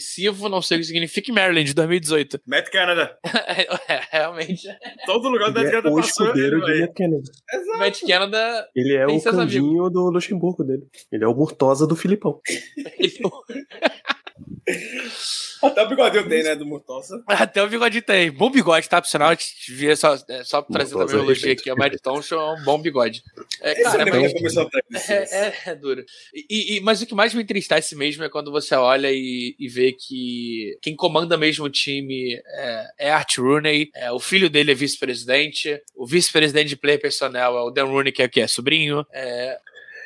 não sei o que significa, em Maryland, em 2018. Matt Canada. É, realmente. Todo lugar onde Ele Matt é Canada o passou. escudeiro ele de. Matt Canada. Exato. Matt Canada. Ele é o seus candinho do Luxemburgo dele. Ele é o Murtosa do Filipão. ele- Até o bigodinho tem, né? Do Murtosa. Até o bigode tem. Bom bigode, tá? Por sinal, a gente devia só, é, só trazer também o elogio respeito, aqui. O Matt Toncho é um bom bigode. É, Esse cara, é técnica. É, é, é duro. E, e- mas o que mais me entristece mesmo é quando você olha e, e vê que quem comanda mesmo o time é, é Art Rooney, é, o filho dele é vice-presidente, o vice-presidente de player personnel é o Dan Rooney, que é, que é sobrinho. É,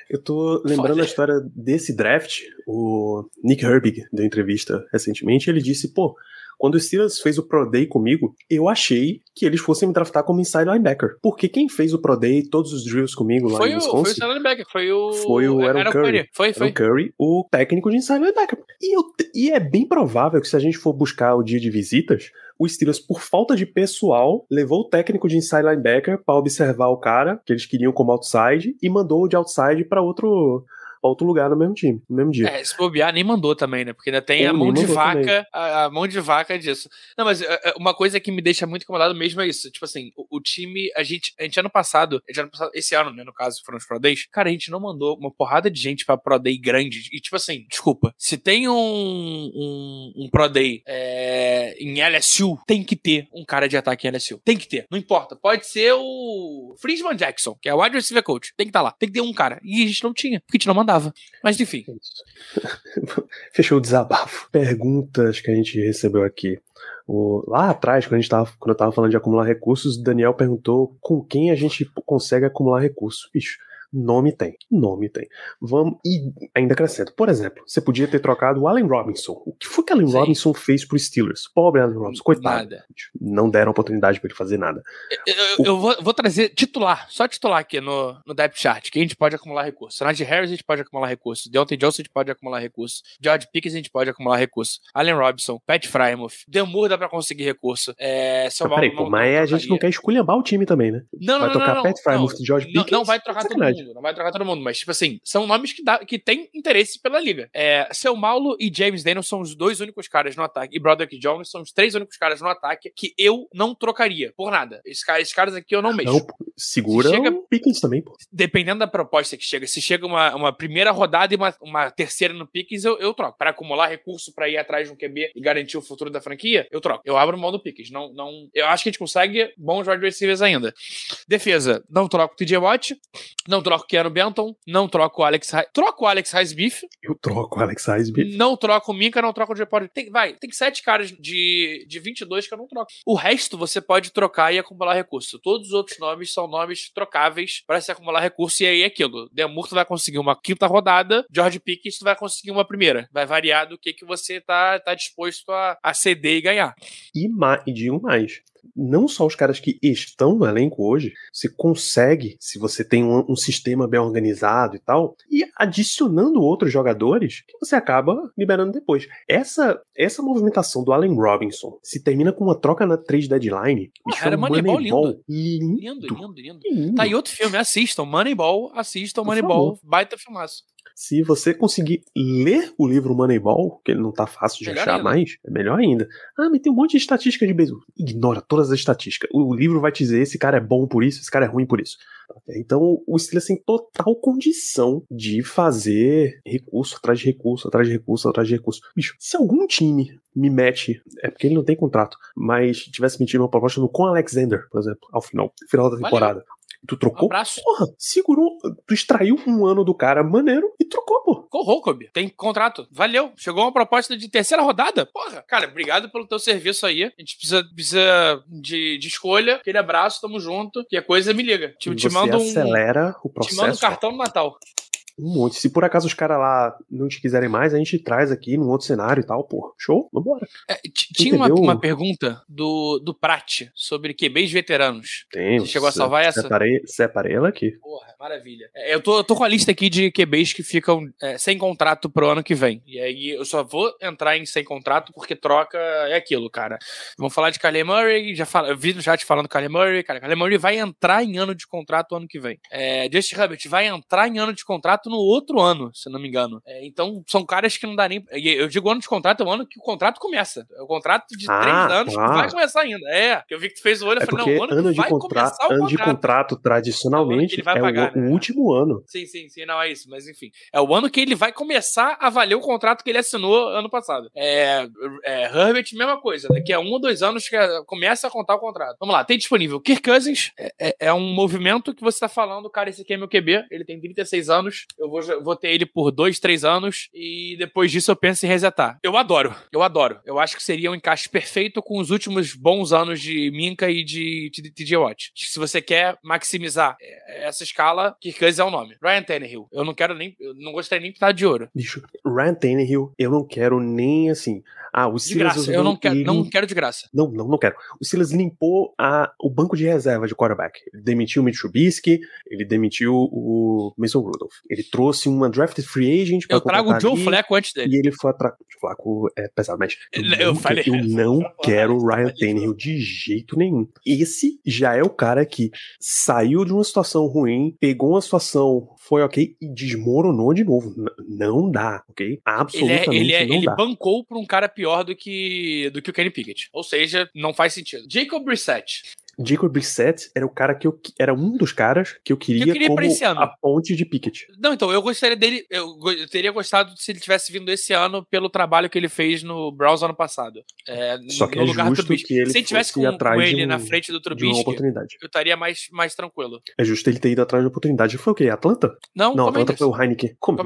Eu tô lembrando Foda. a história desse draft. O Nick Herbig deu entrevista recentemente. Ele disse: pô, quando o Steelers fez o Pro Day comigo, eu achei que eles fossem me draftar como inside linebacker. Porque quem fez o Pro Day, todos os drills comigo lá foi, em o, foi o Wisconsin, Stanley Becker, foi o. Foi o Aaron era Curry. Foi, era foi. o Curry, o técnico de inside linebacker. E, eu, e é bem provável que se a gente for buscar o dia de visitas, o Steelers, por falta de pessoal, levou o técnico de inside linebacker para observar o cara que eles queriam como outside e mandou o de outside para outro pra outro lugar no mesmo time, no mesmo dia. É, se bobear, nem mandou também, né? Porque ainda tem a mão de vaca, a, a mão de vaca disso. Não, mas é, é, uma coisa que me deixa muito incomodado mesmo é isso. Tipo assim, o, o time. A gente, a gente ano passado, a gente, ano passado, esse ano, né, no caso, foram os Pro Days, cara, a gente não mandou uma porrada de gente pra Pro Day grande. E tipo assim, desculpa, se tem um, um, um Pro Day é, em LSU, tem que ter um cara de ataque em LSU. Tem que ter. Não importa. Pode ser o Friesman Jackson, que é o wide receiver coach. Tem que estar tá lá. Tem que ter um cara. E a gente não tinha, porque a gente não mandava. Mas enfim. Fechou o desabafo. Perguntas que a gente recebeu aqui. O, lá atrás, quando, a gente tava, quando eu tava falando de acumular recursos, Daniel perguntou com quem a gente consegue acumular recursos. Bicho, Nome tem. Nome tem. Vamos. E ainda crescendo. Por exemplo, você podia ter trocado o Allen Robinson. O que foi que Allen Sim. Robinson fez pro Steelers? Pobre Allen Robinson, coitado. Nada. Não deram oportunidade para ele fazer nada. Eu, eu, o... eu vou, vou, trazer titular, só titular aqui no, no depth chart, que a gente pode acumular recursos. Najee Harris a gente pode acumular recursos. Deontay Johnson a gente pode acumular recursos. George Pickens a gente pode acumular recursos. Allen Robinson, Pat Frymouth, Demur dá pra conseguir recurso. É, seu peraí, pô, mas não a gente não quer esculhambar o time também, né? Não, vai não, tocar não, Pat Frymouth e George Pickens. Não, vai trocar todo mundo. Não vai trocar todo mundo mas, tipo assim, são nomes que, dá, que têm interesse pela liga. É, Seu Paulo e James Daniel são os dois únicos caras no ataque, e Broderick Jones são os três únicos caras no ataque que eu não trocaria por nada. Esses, esses caras aqui eu não mexo. Não, segura chega, o Pickens também, pô. Dependendo da proposta que chega, se chega uma, uma primeira rodada e uma, uma terceira no Pickens, eu, eu troco. Para acumular recurso para ir atrás de um QB e garantir o futuro da franquia, eu troco. Eu abro mão do Pickens. Não, não, eu acho que a gente consegue bons wide receivers ainda. Defesa, não troco o TJ Watt, não troco o Keanu Benton, não troco o Alex Troco o Alex Highsmith. Eu troco o Alex Highsmith. Não troco o Minka, não troco o Jeopardy. Tem, vai, tem sete caras de, de 22 que eu não troco. O resto você pode trocar e acumular recurso. Todos os outros nomes são nomes trocáveis para se acumular recurso. E aí é aquilo. Demur tu vai conseguir uma quinta rodada, George Pickens vai conseguir uma primeira. Vai variar do que, que você tá, tá disposto a, a ceder e ganhar. E, e digo mais não só os caras que estão no elenco hoje, você consegue, se você tem um, um, sistema bem organizado e tal, e adicionando outros jogadores que você acaba liberando depois. Essa essa movimentação do Allen Robinson se termina com uma troca na trade deadline. Ah, era Moneyball, Moneyball lindo. Lindo, lindo, lindo. lindo. Tá aí outro filme, assistam. Moneyball, assistam Moneyball, baita filmaço. Se você conseguir ler o livro Moneyball, que ele não tá fácil de melhor achar ainda. mais, é melhor ainda. Ah, mas tem um monte de estatística de beisebol. Ignora todas as estatísticas. O livro vai te dizer esse cara é bom por isso, esse cara é ruim por isso. Então o Steelers tem total condição de fazer recurso atrás de recurso, atrás de recurso, atrás de recurso. Bicho, se algum time me mete, é porque ele não tem contrato, mas tivesse metido uma proposta no Con Alexander, por exemplo, ao final, final da temporada. Valeu. Tu trocou? Um abraço. Porra, segurou. Tu extraiu um ano do cara maneiro e trocou, pô. Corrou, Kobe. Tem contrato. Valeu. Chegou uma proposta de terceira rodada. Porra, cara, obrigado pelo teu serviço aí. A gente precisa, precisa de, de escolha. Aquele abraço, tamo junto. Que a coisa me liga. Te, te manda um. acelera o processo. Te manda um cartão no Natal. Um monte. Se por acaso os caras lá não te quiserem mais, a gente traz aqui num outro cenário e tal, pô. Show? Vambora. É, tinha uma, uma, pergunta do, do Prat sobre QBs veteranos. Tem. Você chegou a salvar essa? Separei, separei ela aqui. Porra, maravilha. É, eu, tô, eu tô com a lista aqui de QBs que ficam é, sem contrato pro ano que vem. E aí eu só vou entrar em sem contrato porque troca é aquilo, cara. Vamos falar de Kyler Murray, já fala, eu vi no chat falando Kyler Murray, cara. Kyler Murray vai entrar em ano de contrato ano que vem. É, Justin Herbert vai entrar em ano de contrato contrato no outro ano, se não me engano. É, então, são caras que não dá nem. Eu digo ano de contrato, é o ano que o contrato começa. É o contrato de ah, três anos que vai começar ainda. É, eu vi que tu fez o olho, eu é falei, não, ano, ano de vai contrato, ano contrato. de contrato, tradicionalmente, é, pagar, o, né? o, último ano. Sim, sim, sim, não é isso, mas enfim. É o ano que ele vai começar a valer o contrato que ele assinou ano passado. É, é Herbert, mesma coisa. Daqui a um ou dois anos que começa a contar o contrato. Vamos lá, tem disponível. Kirk Cousins é, é, é um movimento que você tá falando, cara, esse aqui é meu QB, ele tem 36 anos, eu vou, vou ter ele por dois, três anos e depois disso eu penso em resetar. Eu adoro, eu adoro. Eu acho que seria um encaixe perfeito com os últimos bons anos de Minka e de TJ Watt. Se você quer maximizar é, essa escala, Kirk Cousins é o nome. Ryan Tannehill. Eu não quero nem, eu não gostaria nem de estar de ouro. Bicho, Ryan Tannehill, eu não quero nem assim. Ah, o Silas. De graça, eu não quero, não quero de graça. Não, não, não quero. O Silas limpou a, o banco de reserva de quarterback. Ele demitiu o Mitch Trubisky, ele demitiu o Mason Rudolph. Ele trouxe uma drafted free agent pra Eu trago o Joe ali, Flacco antes dele. E ele foi atrás. O Flacco é pesado, mas eu, eu, não, falei, eu não quero o Ryan Tannehill de jeito nenhum. Esse já é o cara que saiu de uma situação ruim, pegou uma situação, foi ok, e desmoronou de novo. N não dá, ok? Absolutamente ele é, ele é, não ele dá. bancou pra um cara pior do que, do que o Kenny Pickett. Ou seja, não faz sentido. Jacob Brissett Jacob Brissett era o cara que eu era um dos caras que eu queria, queria pra como esse ano. a ponte de Pickett. Não, então, eu gostaria dele. Eu, eu teria gostado se ele tivesse vindo esse ano pelo trabalho que ele fez no Browns ano passado. É, Só que no é lugar do justo Trubisky. que ele Se ele tivesse com, atrás com ele um- na frente do Trubisky, oportunidade. eu estaria mais, mais tranquilo. É justo ele ter ido atrás de oportunidade. Foi o quê? Atlanta? Não, Não. Atlanta foi o Heineken. Como?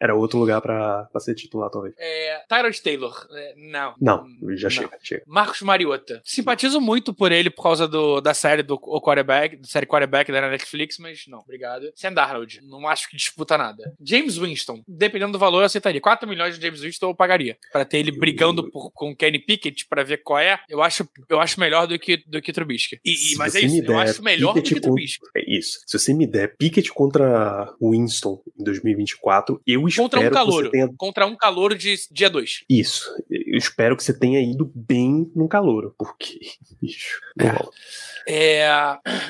Era outro lugar pra, pra ser titular, talvez. É, Tyrod Taylor. É, não. Não, já Não. chega, chega. Marcos Mariota. Simpatizo muito por ele por causa do, da série do o quarterback, da série quarterback da Netflix, mas não, obrigado. Sam Darnold, não acho que disputa nada. James Winston, dependendo do valor, eu aceitaria. 4 milhões de James Winston eu pagaria. Pra ter ele brigando por- com o Kenny Pickett pra ver qual é, eu acho, eu acho melhor do que, do que Trubisky. E, e- mas é isso, eu acho melhor do Pickett que com- Trubisky. É isso. Se você me der Pickett contra Winston em 2024, eu espero Contra um que calouro. você tenha Contra um calouro de dia 2. Isso. Eu espero que você tenha ido bem no calouro, porque, bicho, não É. É.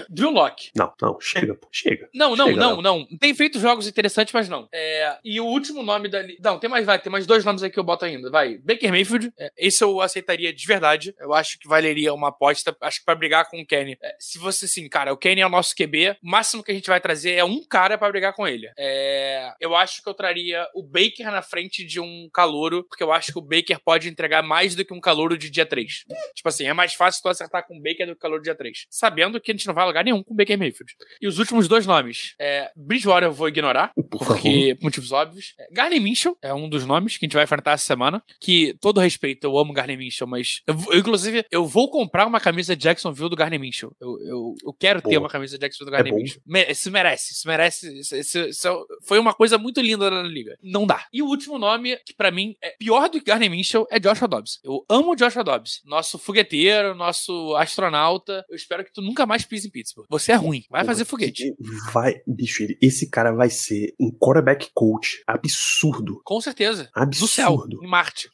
Drew Locke. Não, não, chega, pô, chega. Não, não, Chega, não, não. Tem feito jogos interessantes, mas não. É, e o último nome da. Não, tem mais, vai, tem mais dois nomes aí que eu boto ainda. Vai. Baker Mayfield. É, esse eu aceitaria de verdade. Eu acho que valeria uma aposta. Acho que pra brigar com o Kenny. É, se você, assim, cara, o Kenny é o nosso QB. O máximo que a gente vai trazer é um cara pra brigar com ele. É, eu acho que eu traria o Baker na frente de um calouro, porque eu acho que o Baker pode entregar mais do que um calouro de dia 3. Tipo assim, é mais fácil tu acertar com o Baker do que o calouro dia 3. Sabendo que a gente não vai a lugar nenhum com Baker Mayfield. E os últimos dois nomes. É, Bridgewater eu vou ignorar, Por porque por motivos óbvios. É, Garney Minchel é um dos nomes que a gente vai enfrentar essa semana. Que, todo respeito, eu amo Garney Minchel, mas. Eu, eu, inclusive, eu vou comprar uma camisa de Jacksonville do Garney Minchel. Eu, eu, eu quero ter Boa. uma camisa de Jacksonville do Garney É. Minchel. Me- Isso merece, isso merece. Isso, isso- isso foi uma coisa muito linda na liga. Não dá. E o último nome, que pra mim é pior do que Garney Minchel, é Joshua Dobbs. Eu amo Joshua Dobbs. Nosso fogueteiro, nosso astronauta. Eu espero que tu nunca mais pise em Pittsburgh. Você é ruim. Vai fazer foguete. Vai, bicho, esse cara vai ser um quarterback coach absurdo. Com certeza. Do céu, Absurdo. em Marte.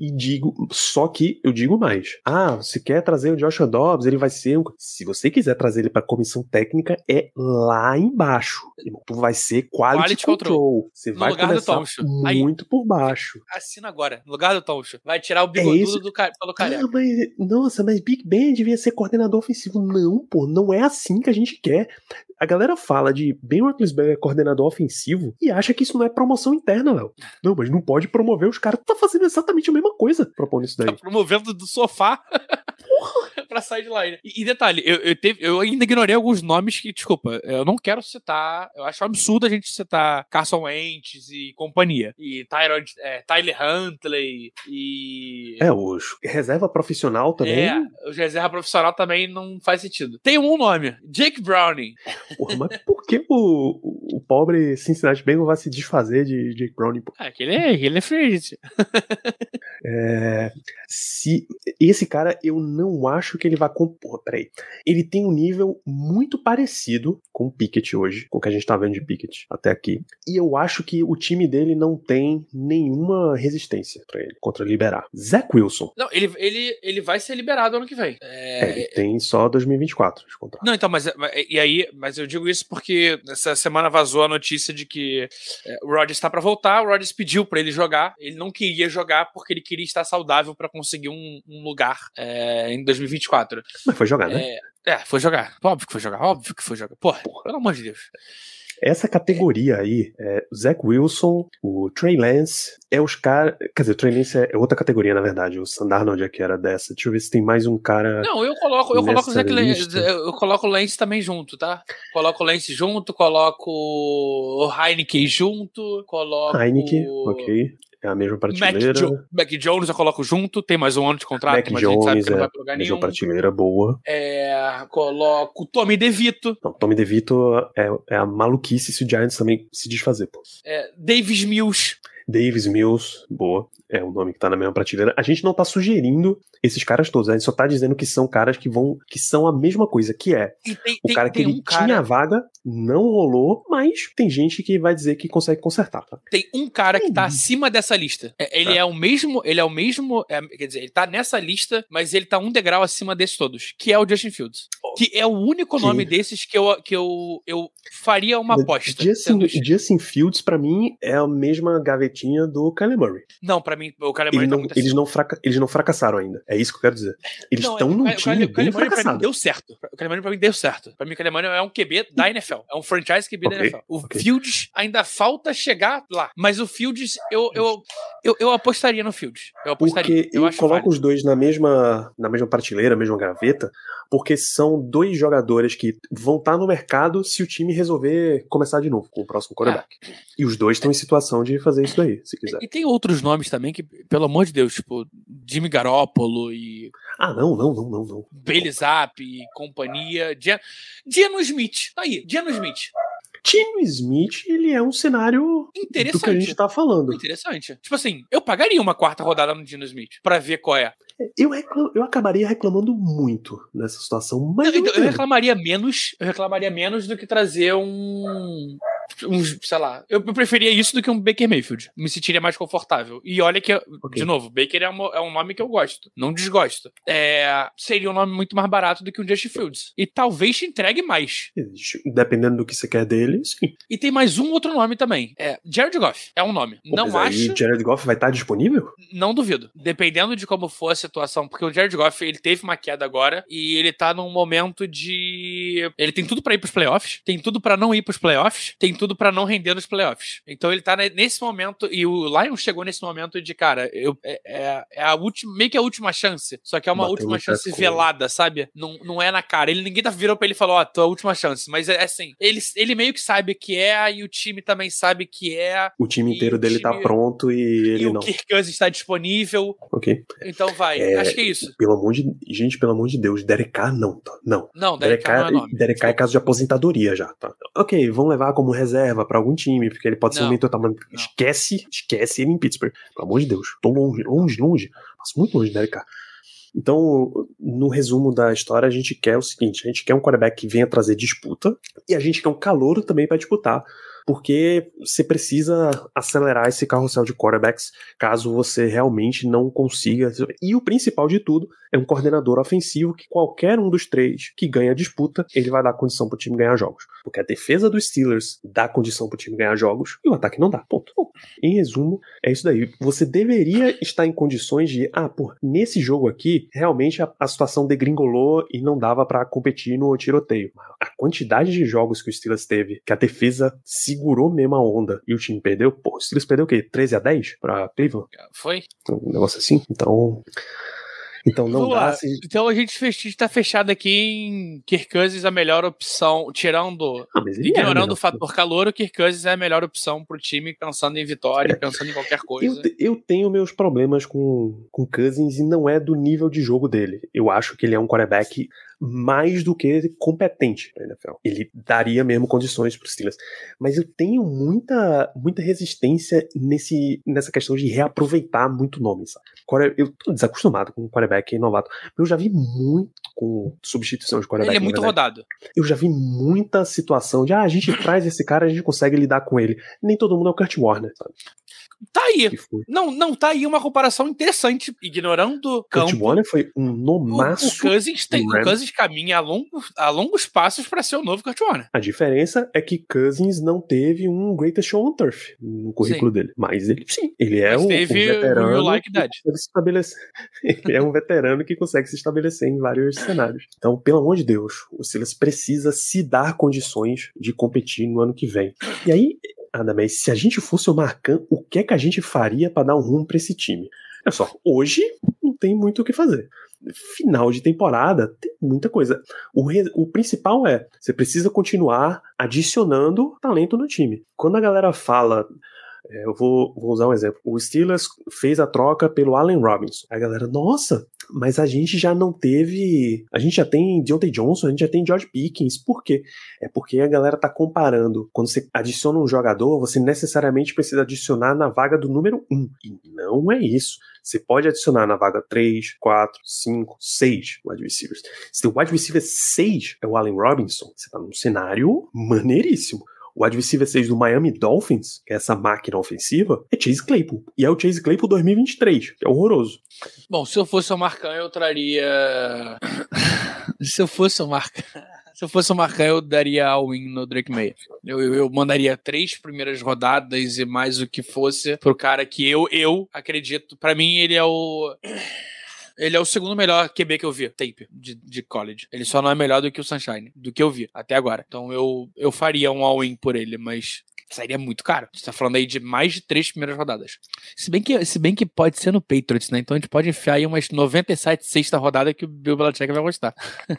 E digo, só que eu digo mais. Ah, você quer trazer o Joshua Dobbs, ele vai ser um. Se você quiser trazer ele pra comissão técnica, é lá embaixo. Tu vai ser quality, Quality control. control. Você No vai lugar do começar Toncho. Aí- muito por baixo. Assina agora, no lugar do Toncho. Vai tirar o bigodudo isso. do ca- pelo careca. Ah, mas, nossa, mas Big Ben devia ser coordenador ofensivo. Não, pô, não é assim que a gente quer. A galera fala de Ben Roethlisberger coordenador ofensivo e acha que isso não é promoção interna, Léo. Não, mas não pode promover os caras. Tá fazendo exatamente a mesma coisa propondo isso daí. Tá promovendo do sofá pra sideline. E, e detalhe, eu, eu, teve- eu ainda ignorei alguns nomes que, desculpa, eu não quero citar. Eu acho absurdo a gente citar Carson Wentz e companhia. E Tyrod, é, Tyler Huntley e. É, o reserva profissional também. É, o reserva profissional também não faz sentido. Tem um nome, Jake Browning. Porra, mas por que o, o, pobre Cincinnati Bengals vai se desfazer de Jake Browning? pô? Ah, aquele é, aquele é free. É, se esse cara, eu não acho que ele vai compor. Peraí. Ele tem um nível muito parecido com o Pickett hoje, com o que a gente tá vendo de Pickett até aqui. E eu acho que o time dele não tem nenhuma resistência pra ele contra liberar. Zach Wilson. Não, ele, ele, ele vai ser liberado ano que vem. É, É, ele tem só 2024 de contrato. Não, então, mas, mas- e aí, mas eu digo isso porque essa semana vazou a notícia de que é, o Rodgers está para voltar, o Rodgers pediu para ele jogar, ele não queria jogar porque ele queria estar saudável para conseguir um, um lugar é, em 2024. Mas foi jogar, né? É, é, foi jogar. Óbvio que foi jogar, óbvio que foi jogar. Porra, pelo amor de Deus. Essa categoria aí, é, o Zach Wilson, o Trey Lance, é os caras. Quer dizer, o Trey Lance é outra categoria, na verdade. O Sandarnold aqui era dessa. Deixa eu ver se tem mais um cara. Não, eu coloco, eu coloco o Zach Lance, eu coloco o Lance também junto, tá? Coloco o Lance junto, coloco o Heineken junto, coloco. Heineken, ok. É a mesma Mac, prateleira. jo Mac Jones eu coloco junto, tem mais um ano de contrato, Mac mas a gente sabe Jones que não é vai pra lugar mesma nenhum. prateleira boa. É, coloco o Tommy DeVito, Não, Tommy DeVito é, é a maluquice se o Giants também se desfazer, pô. é, Davis Mills. Davis Mills, boa. É o nome que tá na mesma prateleira. A gente não tá sugerindo esses caras todos, a gente só tá dizendo que são caras que vão. que são a mesma coisa, que é tem, o tem, cara que tem ele um cara, tinha a vaga, não rolou, mas tem gente que vai dizer que consegue consertar, tá? tem um cara que tá Hum. acima dessa lista. É, Ele Tá. é o mesmo, ele é o mesmo, é, quer dizer, ele tá nessa lista, mas ele tá um degrau acima desses todos, que é o Justin Fields. Que é o único Que- nome desses que eu, que eu, eu faria uma aposta. Justin, Justin Fields, pra mim, é a mesma gavetinha do Kyler Murray. Não, pra mim, o Murray tá não, muito eles, não fraca- eles não fracassaram ainda. É isso que eu quero dizer. Eles estão é, num o Kyle- time o bem fracassado. deu certo. O Murray pra mim deu certo. Pra mim o Murray é um QB da NFL. É um franchise QB da Ok, NFL. O ok. Fields ainda falta chegar lá. Mas o Fields, eu, eu, eu, eu apostaria no Fields. Eu apostaria. Porque eu, acho coloco válido. os dois na mesma, na mesma prateleira, mesma gaveta, porque são dois jogadores que vão estar no mercado se o time resolver começar de novo com o próximo quarterback. E os dois estão em situação de fazer isso daí, se quiser. E tem outros nomes também que, pelo amor de Deus, tipo, Jimmy Garoppolo e Ah, não, não, não, não, não. Bailey Zapp e companhia. Geno Smith. Tá aí, Geno Smith. Tino Smith, ele é um cenário do que a Interessante. gente tá falando. Interessante. Tipo assim, eu pagaria uma quarta rodada no Geno Smith pra ver qual é. Eu, recla- eu acabaria reclamando muito nessa situação, mas Eu, eu, então, eu entendo. reclamaria menos, eu reclamaria menos do que trazer um. Um, sei lá, eu, preferia isso do que um Baker Mayfield. Me sentiria mais confortável. E olha que, Ok. de novo, Baker é, uma- é um nome que eu gosto, não desgosto. É, seria um nome muito mais barato do que um Justin Fields. E talvez te entregue mais. Dependendo do que você quer dele, sim. E tem mais um outro nome também. É Jared Goff. É um nome. Pô, não acho. o Jared Goff vai estar disponível? Não duvido. Dependendo de como for a situação, porque o Jared Goff, ele teve uma queda agora e ele tá num momento de ele tem tudo pra ir pros playoffs, tem tudo pra não ir pros playoffs, tem tudo pra não render nos playoffs. Então ele tá ne- nesse momento e o Lions chegou nesse momento de, cara, eu é, é- é a última, meio que a última chance, só que é uma Bateu última chance velada, sabe? Não, não é na cara. Ele ninguém tá virou pra ele e falou, ó, tua última chance, mas é assim, ele, ele meio que sabe que é e o time também sabe que é. O time inteiro o dele tá time- pronto e ele e o não. Kirk Cousins está disponível, Ok. então vai. É, Acho que é isso. Pelo amor de. Gente, pelo amor de Deus, Derek Carr não, tá? Não. Não, Derek Derek Carr não é nome. Derek Carr é caso de aposentadoria já, tá? Ok, vamos levar como reserva pra algum time, porque ele pode ser um Não, mentor, tá? Não. esquece, esquece ele em Pittsburgh. Pelo amor de Deus. Tô longe, longe, longe. Passo muito longe de Derek Carr. Então, no resumo da história, a gente quer o seguinte: a gente quer um quarterback que venha trazer disputa e a gente quer um calouro também pra disputar. Porque você precisa acelerar esse carrossel de quarterbacks caso você realmente não consiga. E o principal de tudo é um coordenador ofensivo que qualquer um dos três que ganha a disputa, ele vai dar condição pro time ganhar jogos. Porque a defesa dos Steelers dá condição pro time ganhar jogos e o ataque não dá. Ponto. Bom, em resumo, é isso daí. Você deveria estar em condições de, ah, pô, nesse jogo aqui, realmente a, a situação degringolou e não dava pra competir no tiroteio. A quantidade de jogos que o Steelers teve, que a defesa segurou mesmo a onda e o time perdeu, pô, o Steelers perdeu o quê? 13 a 10 pra Cleveland? Foi? Um negócio assim? Então. Então não Vamos dá se. Então a gente fech- tá fechado aqui em Kirk Cousins a melhor opção, tirando, Ah, é ignorando melhor o fator calor, o Kirk Cousins é a melhor opção pro time pensando em vitória, pensando em qualquer Eu, coisa. te- eu tenho meus problemas com, com Cousins e não é do nível de jogo dele. Eu acho que ele é um quarterback mais do que competente NFL. Ele daria mesmo condições para os Steelers. Mas eu tenho muita, muita resistência nesse, nessa questão de reaproveitar muito nome, sabe? Eu tô desacostumado com quarterback novato. Eu já vi muito com substituição de quarterback. Ele é muito rodado. Eu já vi muita situação de, ah, a gente traz esse cara, a gente consegue lidar com ele. Nem todo mundo é o Kurt Warner, sabe? Tá aí. Não, não, tá aí uma comparação interessante. Ignorando o Kurt campo. Warner foi um O, o nomaço. Cousins tem, o. Cousins caminha a, longo, a longos passos pra ser o novo Kurt Warner. A diferença é que Cousins não teve um Greatest Show on Turf no currículo dele. Mas ele sim, ele é Mas um, teve um o veterano Like que consegue se estabelecer. ele é um veterano que consegue se estabelecer em vários cenários. Então, pelo amor de Deus, o Silas precisa se dar condições de competir no ano que vem. E aí, Adamés, se a gente fosse o Marcan, o que é que a gente faria para dar um rumo para esse time? Olha só, hoje não tem muito o que fazer. Final de temporada tem muita coisa. O, re- o principal é você precisa continuar adicionando talento no time. Quando a galera fala é, eu vou, vou usar um exemplo. O Steelers fez a troca pelo Allen Robinson. A galera, nossa, mas a gente já não teve. A gente já tem Deontay Johnson, a gente já tem George Pickens. Por quê? É porque a galera tá comparando. Quando você adiciona um jogador, você necessariamente precisa adicionar na vaga do número 1. E não é isso. Você pode adicionar na vaga 3, 4, 5, 6 wide receivers. Se o wide receiver 6 é o Allen Robinson, você tá num cenário maneiríssimo. O receiver 6 do Miami Dolphins, que é essa máquina ofensiva, é Chase Claypool. E é o Chase Claypool 2023, que é horroroso. Bom, se eu fosse o Marcan, eu traria. se eu fosse o Marcan. Se eu fosse o Marcan, eu daria all-in no Drake May. Eu, eu, eu mandaria três primeiras rodadas e mais o que fosse pro cara que eu, eu acredito. Pra mim, ele é o. Ele é o segundo melhor QB que eu vi, tape, de, de college. Ele só não é melhor do que o Sunshine, do que eu vi até agora. Então eu, eu faria um all-in por ele, mas sairia muito caro. A gente tá falando aí de mais de três primeiras rodadas. Se bem que, se bem que pode ser no Patriots, né? Então a gente pode enfiar aí umas 97 sexta rodada que o Bill Belichick vai gostar.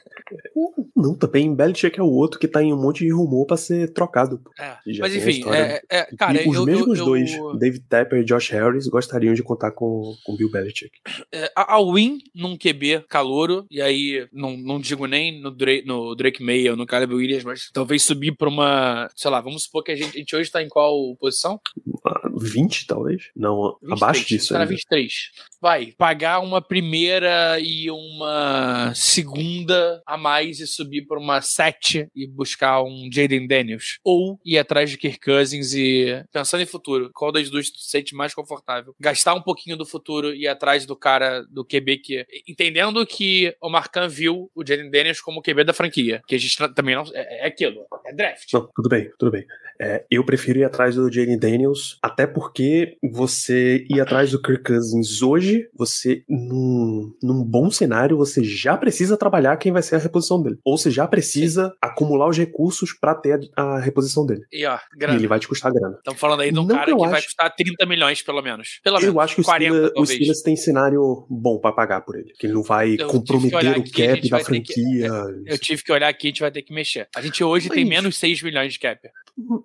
Não, também Belichick é o outro que tá em um monte de rumor pra ser trocado. É, mas enfim, é, é, cara, e os eu, mesmos eu, dois, eu, David Tepper e Josh Harris, gostariam de contar com o Bill Belichick. é, a a win num QB calouro, e aí não, não digo nem no Drake, no Drake May ou no Caleb Williams, mas talvez subir pra uma, sei lá, vamos supor que a gente, a gente hoje tá em qual posição? Ah, 20, talvez? Não, 23, abaixo disso. Tá na ainda. 23. Vai, pagar uma primeira e uma segunda a mais e subir pra uma 7 e buscar um Jaden Daniels. Ou ir atrás de Kirk Cousins e, pensando em futuro, qual das duas tu se sente mais confortável? Gastar um pouquinho do futuro e ir atrás do cara do QB que. Entendendo que o Marcan viu o Jaden Daniels como o QB da franquia. Que a gente também não. É, é aquilo. É draft. Não, tudo bem, tudo bem. É, eu prefiro ir atrás do Jaden Daniels, até porque você ir atrás do Kirk Cousins hoje, você, num, num bom cenário, você já precisa trabalhar quem vai ser a reposição dele. Ou você já precisa acumular os recursos pra ter a, a reposição dele. E ó, E grana. ele vai te custar grana. Estamos falando aí de um Não cara que eu vai acho- custar 30 milhões, pelo menos. Pelo menos. Eu acho que o 40, Steelers, o. Steelers tem cenário bom pra pagar por ele. Que ele não vai Eu comprometer o cap da ter que- franquia. Eu tive que olhar aqui, a gente vai ter que mexer. A gente hoje tem Mas- menos 6 milhões de cap.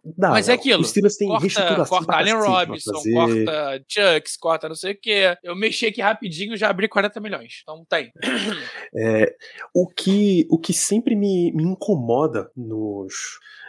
Dá, Mas é aquilo. O Steelers tem Corta, reestruturação corta Allen Robinson, corta Chucks, corta não sei o que. Eu mexi aqui rapidinho já abri 40 milhões. Então tem. É, o, que, o que sempre me, me incomoda nos,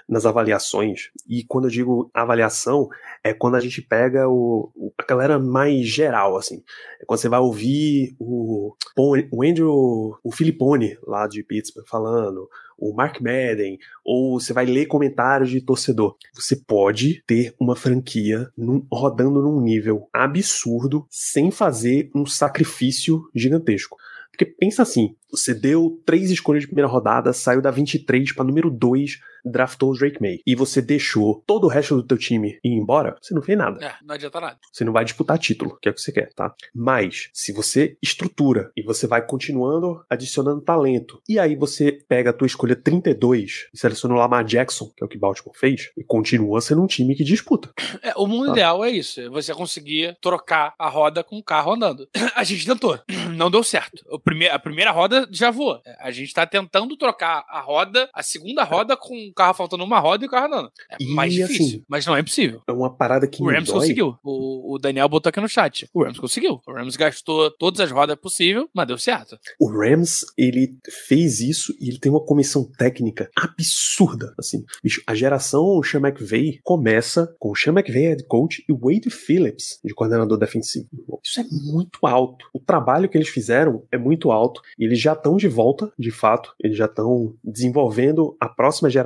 nas avaliações, e quando eu digo avaliação, é quando a gente pega o, o- a galera mais geral, assim. É quando você vai ouvir o, o Andrew, o Filipone, lá de Pittsburgh, falando, o Mark Madden, ou você vai ler comentários de torcedor. Você pode ter uma franquia num- rodando num nível absurdo sem fazer um sacrifício gigantesco. Porque pensa assim, você deu três escolhas de primeira rodada, saiu da 23 para número 2, draftou o Drake May. E você deixou todo o resto do teu time ir embora, você não fez nada. É, não adianta nada. Você não vai disputar título, que é o que você quer, tá? Mas, se você estrutura e você vai continuando adicionando talento, e aí você pega a tua escolha 32 e seleciona o Lamar Jackson, que é o que Baltimore fez, e continua sendo um time que disputa. É, o mundo Tá. ideal é isso. É você conseguir trocar a roda com o carro andando. A gente tentou. Não deu certo. O prime a primeira roda já voou. É, A gente tá tentando trocar a roda, a segunda roda com carro faltando uma roda e o carro andando. É E, mais difícil, assim, mas não é impossível. É uma parada que O Rams dói. conseguiu. O, o Daniel botou aqui no chat. O Rams conseguiu. O Rams gastou todas as rodas possíveis, mas deu certo. O Rams, ele fez isso e ele tem uma comissão técnica absurda, assim. Bicho, a geração Sean McVay começa com o Sean McVay head coach e o Wade Phillips de coordenador defensivo. Isso é muito alto. O trabalho que eles fizeram é muito alto e eles já estão de volta, de fato. Eles já estão desenvolvendo a próxima geração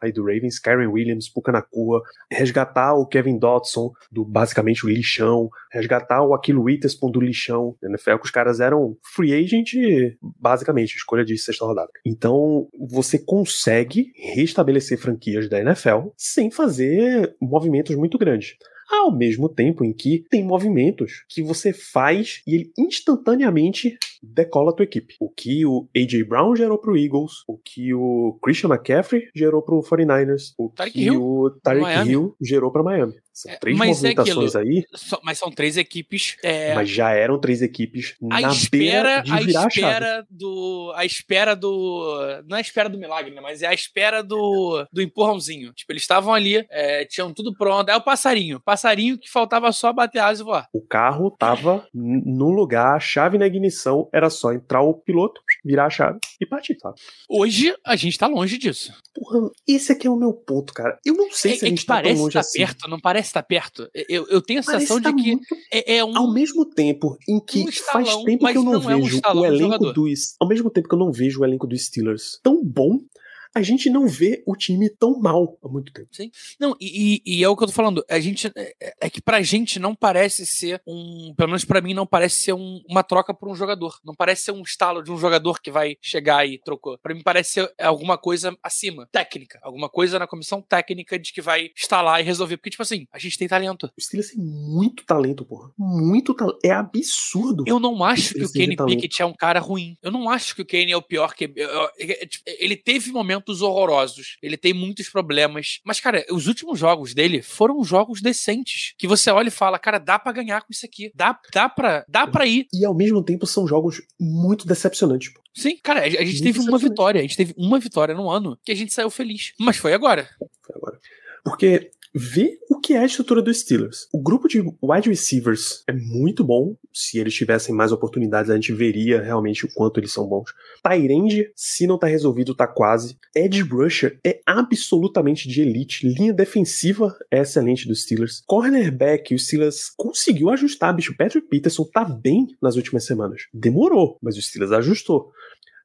aí do Ravens, Karen Williams, Puka Nakua, resgatar o Kevin Dodson do basicamente o lixão, resgatar o Aquilo Witherspoon do lixão. NFL que os caras eram free agent, basicamente, escolha de sexta rodada. Então, você consegue restabelecer franquias da NFL sem fazer movimentos muito grandes. Ao mesmo tempo em que tem movimentos que você faz e ele instantaneamente decola a tua equipe. O que o A.J. Brown gerou pro Eagles, o que o Christian McCaffrey gerou pro 49ers, o Tarek que Hill, o Tarek Miami. Hill gerou pra Miami. São É, três é movimentações aí, Só- mas são três equipes. É, mas já eram três equipes a na beira espera, de a virar a chave. espera do. A espera do. Não é a espera do milagre, né? Mas é a espera do, do empurrãozinho. Tipo, eles estavam ali, é, tinham tudo pronto. Aí o passarinho. Passarinho que faltava só bater asa e voar. O carro tava n- num lugar, a chave na ignição, era só entrar o piloto, virar a chave e partir, sabe? Hoje a gente tá longe disso. Porra, esse aqui é o meu ponto, cara. Eu não sei É, se a é gente que tá parece longe estar assim. perto, não parece estar perto. Eu, eu tenho a sensação tá de que muito é, é um. Ao mesmo tempo em que um faz estalão, tempo mas que eu não, não é um vejo o elenco dos. Ao mesmo tempo que eu não vejo o elenco dos Steelers tão bom, a gente não vê o time tão mal há muito tempo. Não, e, e- é o que eu tô falando. A gente. É, é que pra gente não parece ser um. Pelo menos pra mim, não parece ser um- uma troca por um jogador. Não parece ser um estalo de um jogador que vai chegar e trocou. Pra mim, parece ser alguma coisa acima. Técnica. Alguma coisa na comissão técnica de que vai instalar e resolver. Porque, tipo assim, a gente tem talento. O Steelers tem muito talento, porra. Muito talento. É absurdo. Eu não acho que o Kenny. Pickett é um cara ruim. Eu não acho que o Kenny é o pior que. é, tipo, Ele teve momentos horrorosos. Ele tem muitos problemas. Mas, cara, os últimos jogos dele foram jogos decentes. Que você olha e fala, cara, dá pra ganhar com isso aqui. Dá, dá, pra, dá pra ir. E ao mesmo tempo são jogos muito decepcionantes. pô. Sim, cara, a gente Muito teve uma vitória. A gente teve uma vitória no ano que a gente saiu feliz. Mas foi agora. agora. Porque vê o que é a estrutura dos Steelers. O grupo de wide receivers é muito bom. Se eles tivessem mais oportunidades, a gente veria realmente o quanto eles são bons. Tyrande, se não tá resolvido, tá quase. Edge rusher é absolutamente de elite. Linha defensiva é excelente dos Steelers. Cornerback, os Steelers conseguiu ajustar, bicho. Patrick Peterson tá bem nas últimas semanas. Demorou, mas os Steelers ajustou.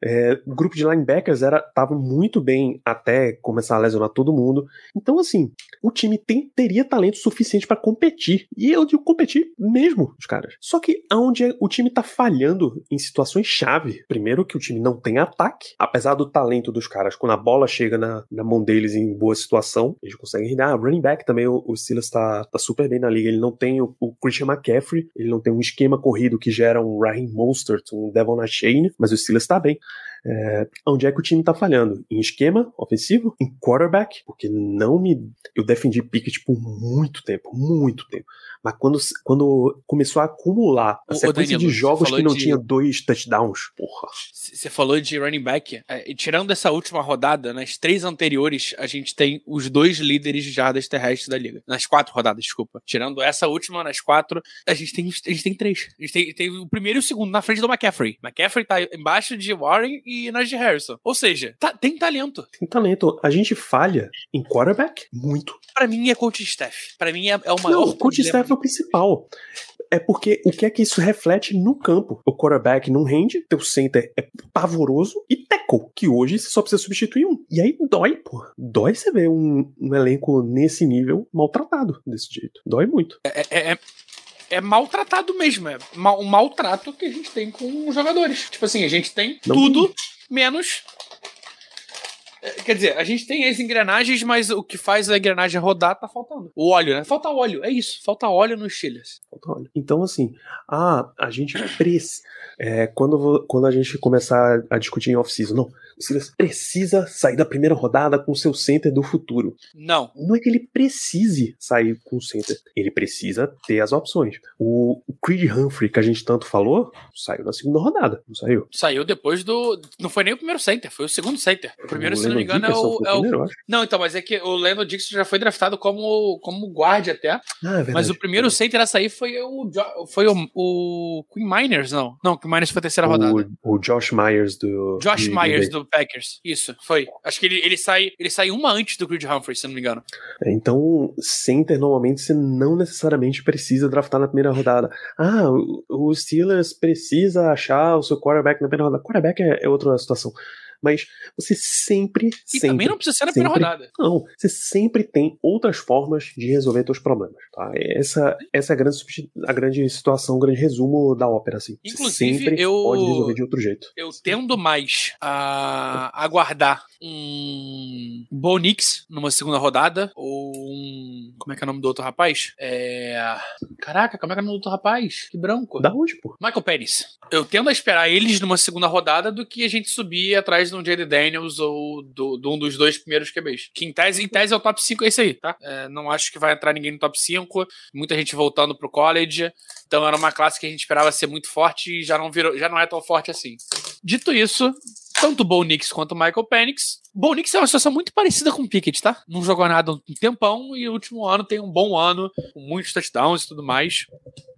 É, o grupo de linebackers era tava muito bem até começar a lesionar todo mundo. Então, assim, o time tem- teria talento suficiente pra competir. E eu digo competir mesmo, os caras. Só que aonde é- o time tá falhando em situações chave. Primeiro que o time não tem ataque, apesar do talento dos caras, quando a bola chega na, na mão deles em boa situação, eles conseguem render. Ah, running back também, o, o Silas tá, tá super bem na liga. Ele não tem o, o Christian McCaffrey, ele não tem um esquema corrido que gera um Raheem Mostert, um Devon Achane, mas o Silas tá bem. É, onde é que o time tá falhando? Em esquema ofensivo? Em quarterback? Porque não me. Eu defendi Pickett por muito tempo, muito tempo. Mas quando, quando começou a acumular a sequência Danilo, de jogos que não de- tinha dois touchdowns, porra. Você falou de running back. É, e tirando essa última rodada, nas três anteriores, a gente tem os dois líderes de jardas terrestres da liga. Nas quatro rodadas, desculpa. Tirando essa última, nas quatro, a gente tem, a gente tem três. A gente tem, tem o primeiro e o segundo na frente do McCaffrey. McCaffrey tá embaixo de Warren e Najee Harrison. Ou seja, tá- tem talento. Tem talento. A gente falha em quarterback? Muito. Pra mim é coach staff. Pra mim é, é o maior Não, o coach staff é o principal. É porque o que é que isso reflete no campo? O quarterback não rende, teu center é pavoroso e tackle, que hoje você só precisa substituir um. E aí dói, pô. Dói você ver um, um elenco nesse nível maltratado desse jeito. Dói muito. É, é- é- é maltratado mesmo. É ma- um maltrato que a gente tem com os jogadores. Tipo assim, a gente tem Não tudo menos. É, Quer dizer, a gente tem as engrenagens, mas o que faz a engrenagem rodar tá faltando. O óleo, né? Falta óleo, é isso. Falta óleo nos Steelers. Olha, Então, assim, ah, a gente precisa. quando, vo- quando a gente começar a discutir em off-season, não. O Steelers precisa sair da primeira rodada com seu center do futuro. Não. não é que ele precise sair com o center. Ele precisa ter as opções. O, o Creed Humphrey, que a gente tanto falou, saiu na segunda rodada. Não saiu? Saiu depois do. Não foi nem o primeiro center, foi o segundo center. O primeiro, O se não me Landon engano, é o. é o- primeiro. Não, então, mas é que o Lando Dixon já foi draftado como, como guarda até. Ah, é verdade. Mas o primeiro center a sair foi o. Foi o, o Queen Miners, não. Não, Queen Miners foi a terceira rodada. o, o Josh Myers do. Josh Myers do Packers. Isso, foi. Acho que ele, ele sai ele sai uma antes do Creed Humphrey, se não me engano. É, Então, center normalmente você não necessariamente precisa draftar na primeira rodada. Ah, o, o Steelers precisa achar o seu quarterback na primeira rodada. Quarterback é, é outra situação. Mas você sempre, E sempre também não precisa ser na primeira rodada. Não, você sempre tem outras formas de resolver seus problemas, tá? Essa, essa é a grande, a grande situação, o grande resumo da ópera, assim. Inclusive, sempre eu- pode resolver de outro jeito. Eu tendo mais a aguardar um Bonix numa segunda rodada ou um. Como é que é o nome do outro rapaz? É. Caraca, como é que é o nome do outro rapaz? Que branco. Da onde, pô? Michael Pérez. Eu tendo a esperar eles numa segunda rodada do que a gente subir atrás de um J.D. Daniels ou do, de um dos dois primeiros QBs. Que em tese, em tese é o top 5, é isso aí, tá? É, não acho que vai entrar ninguém no top 5. Muita gente voltando pro college. Então era uma classe que a gente esperava ser muito forte e já não, virou, já não é tão forte assim. Dito isso, tanto o Bo Nix quanto o Michael Penix. Bo Nix é uma situação muito parecida com o Pickett, tá? Não jogou nada um tempão e o último ano tem um bom ano, com muitos touchdowns e tudo mais.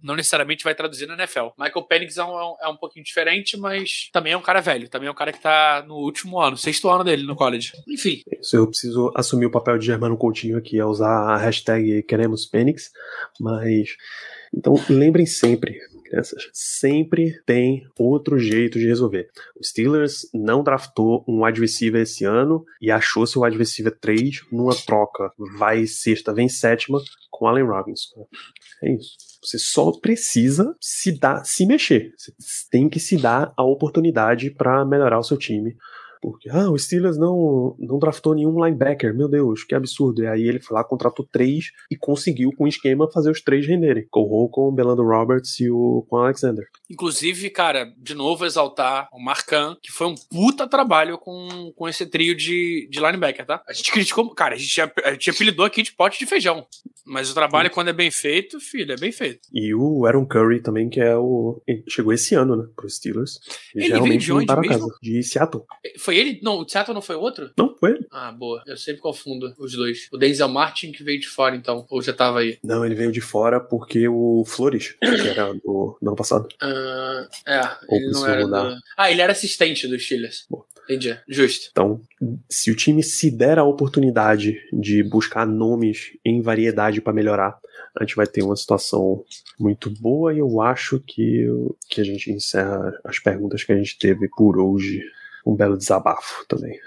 Não necessariamente vai traduzir na NFL. Michael Penix é um, é um- é um pouquinho diferente, mas também é um cara velho. Também é um cara que tá no último ano, sexto ano dele no college. Enfim, Isso eu preciso assumir o papel de Germano Coutinho aqui, é usar a hashtag queremos Penix, mas... Então, lembrem sempre, crianças, sempre tem outro jeito de resolver. O Steelers não draftou um receiver esse ano e achou seu receiver 3 numa troca. Vai sexta, vem sétima com Allen Robinson. É isso. Você só precisa se dar, se mexer. Você tem que se dar a oportunidade para melhorar o seu time. Porque, ah, o Steelers não, não draftou nenhum linebacker, meu Deus, que absurdo. E aí ele foi lá, contratou três e conseguiu, com o esquema, fazer os três renderem. Com com o Belando Roberts e o com o Alexander. Inclusive, cara, de novo exaltar o Marcan, que foi um puta trabalho com, com esse trio de, de linebacker, tá? A gente criticou, cara, a gente, a gente apelidou aqui de pote de feijão. Mas o trabalho, Sim. quando é bem feito, filho, é bem feito. E o Aaron Curry também, que é o. Chegou esse ano, né, pro Steelers. E ele veio de onde mesmo? Casa, de Seattle. Foi ele? Não, o Seattle não foi outro? Não, foi ele. Ah, boa. Eu sempre confundo os dois. O Denzel Martin que veio de fora, então. Ou já tava aí? Não, ele veio de fora porque o Flores, que era do, do ano passado. Uh, é, Ou ele não era do... Ah, ele era assistente dos Steelers. Boa. Entendi, justo. Então, se o time se der a oportunidade de buscar nomes em variedade para melhorar, a gente vai ter uma situação muito boa e eu acho que, que a gente encerra as perguntas que a gente teve por hoje. Um belo desabafo também.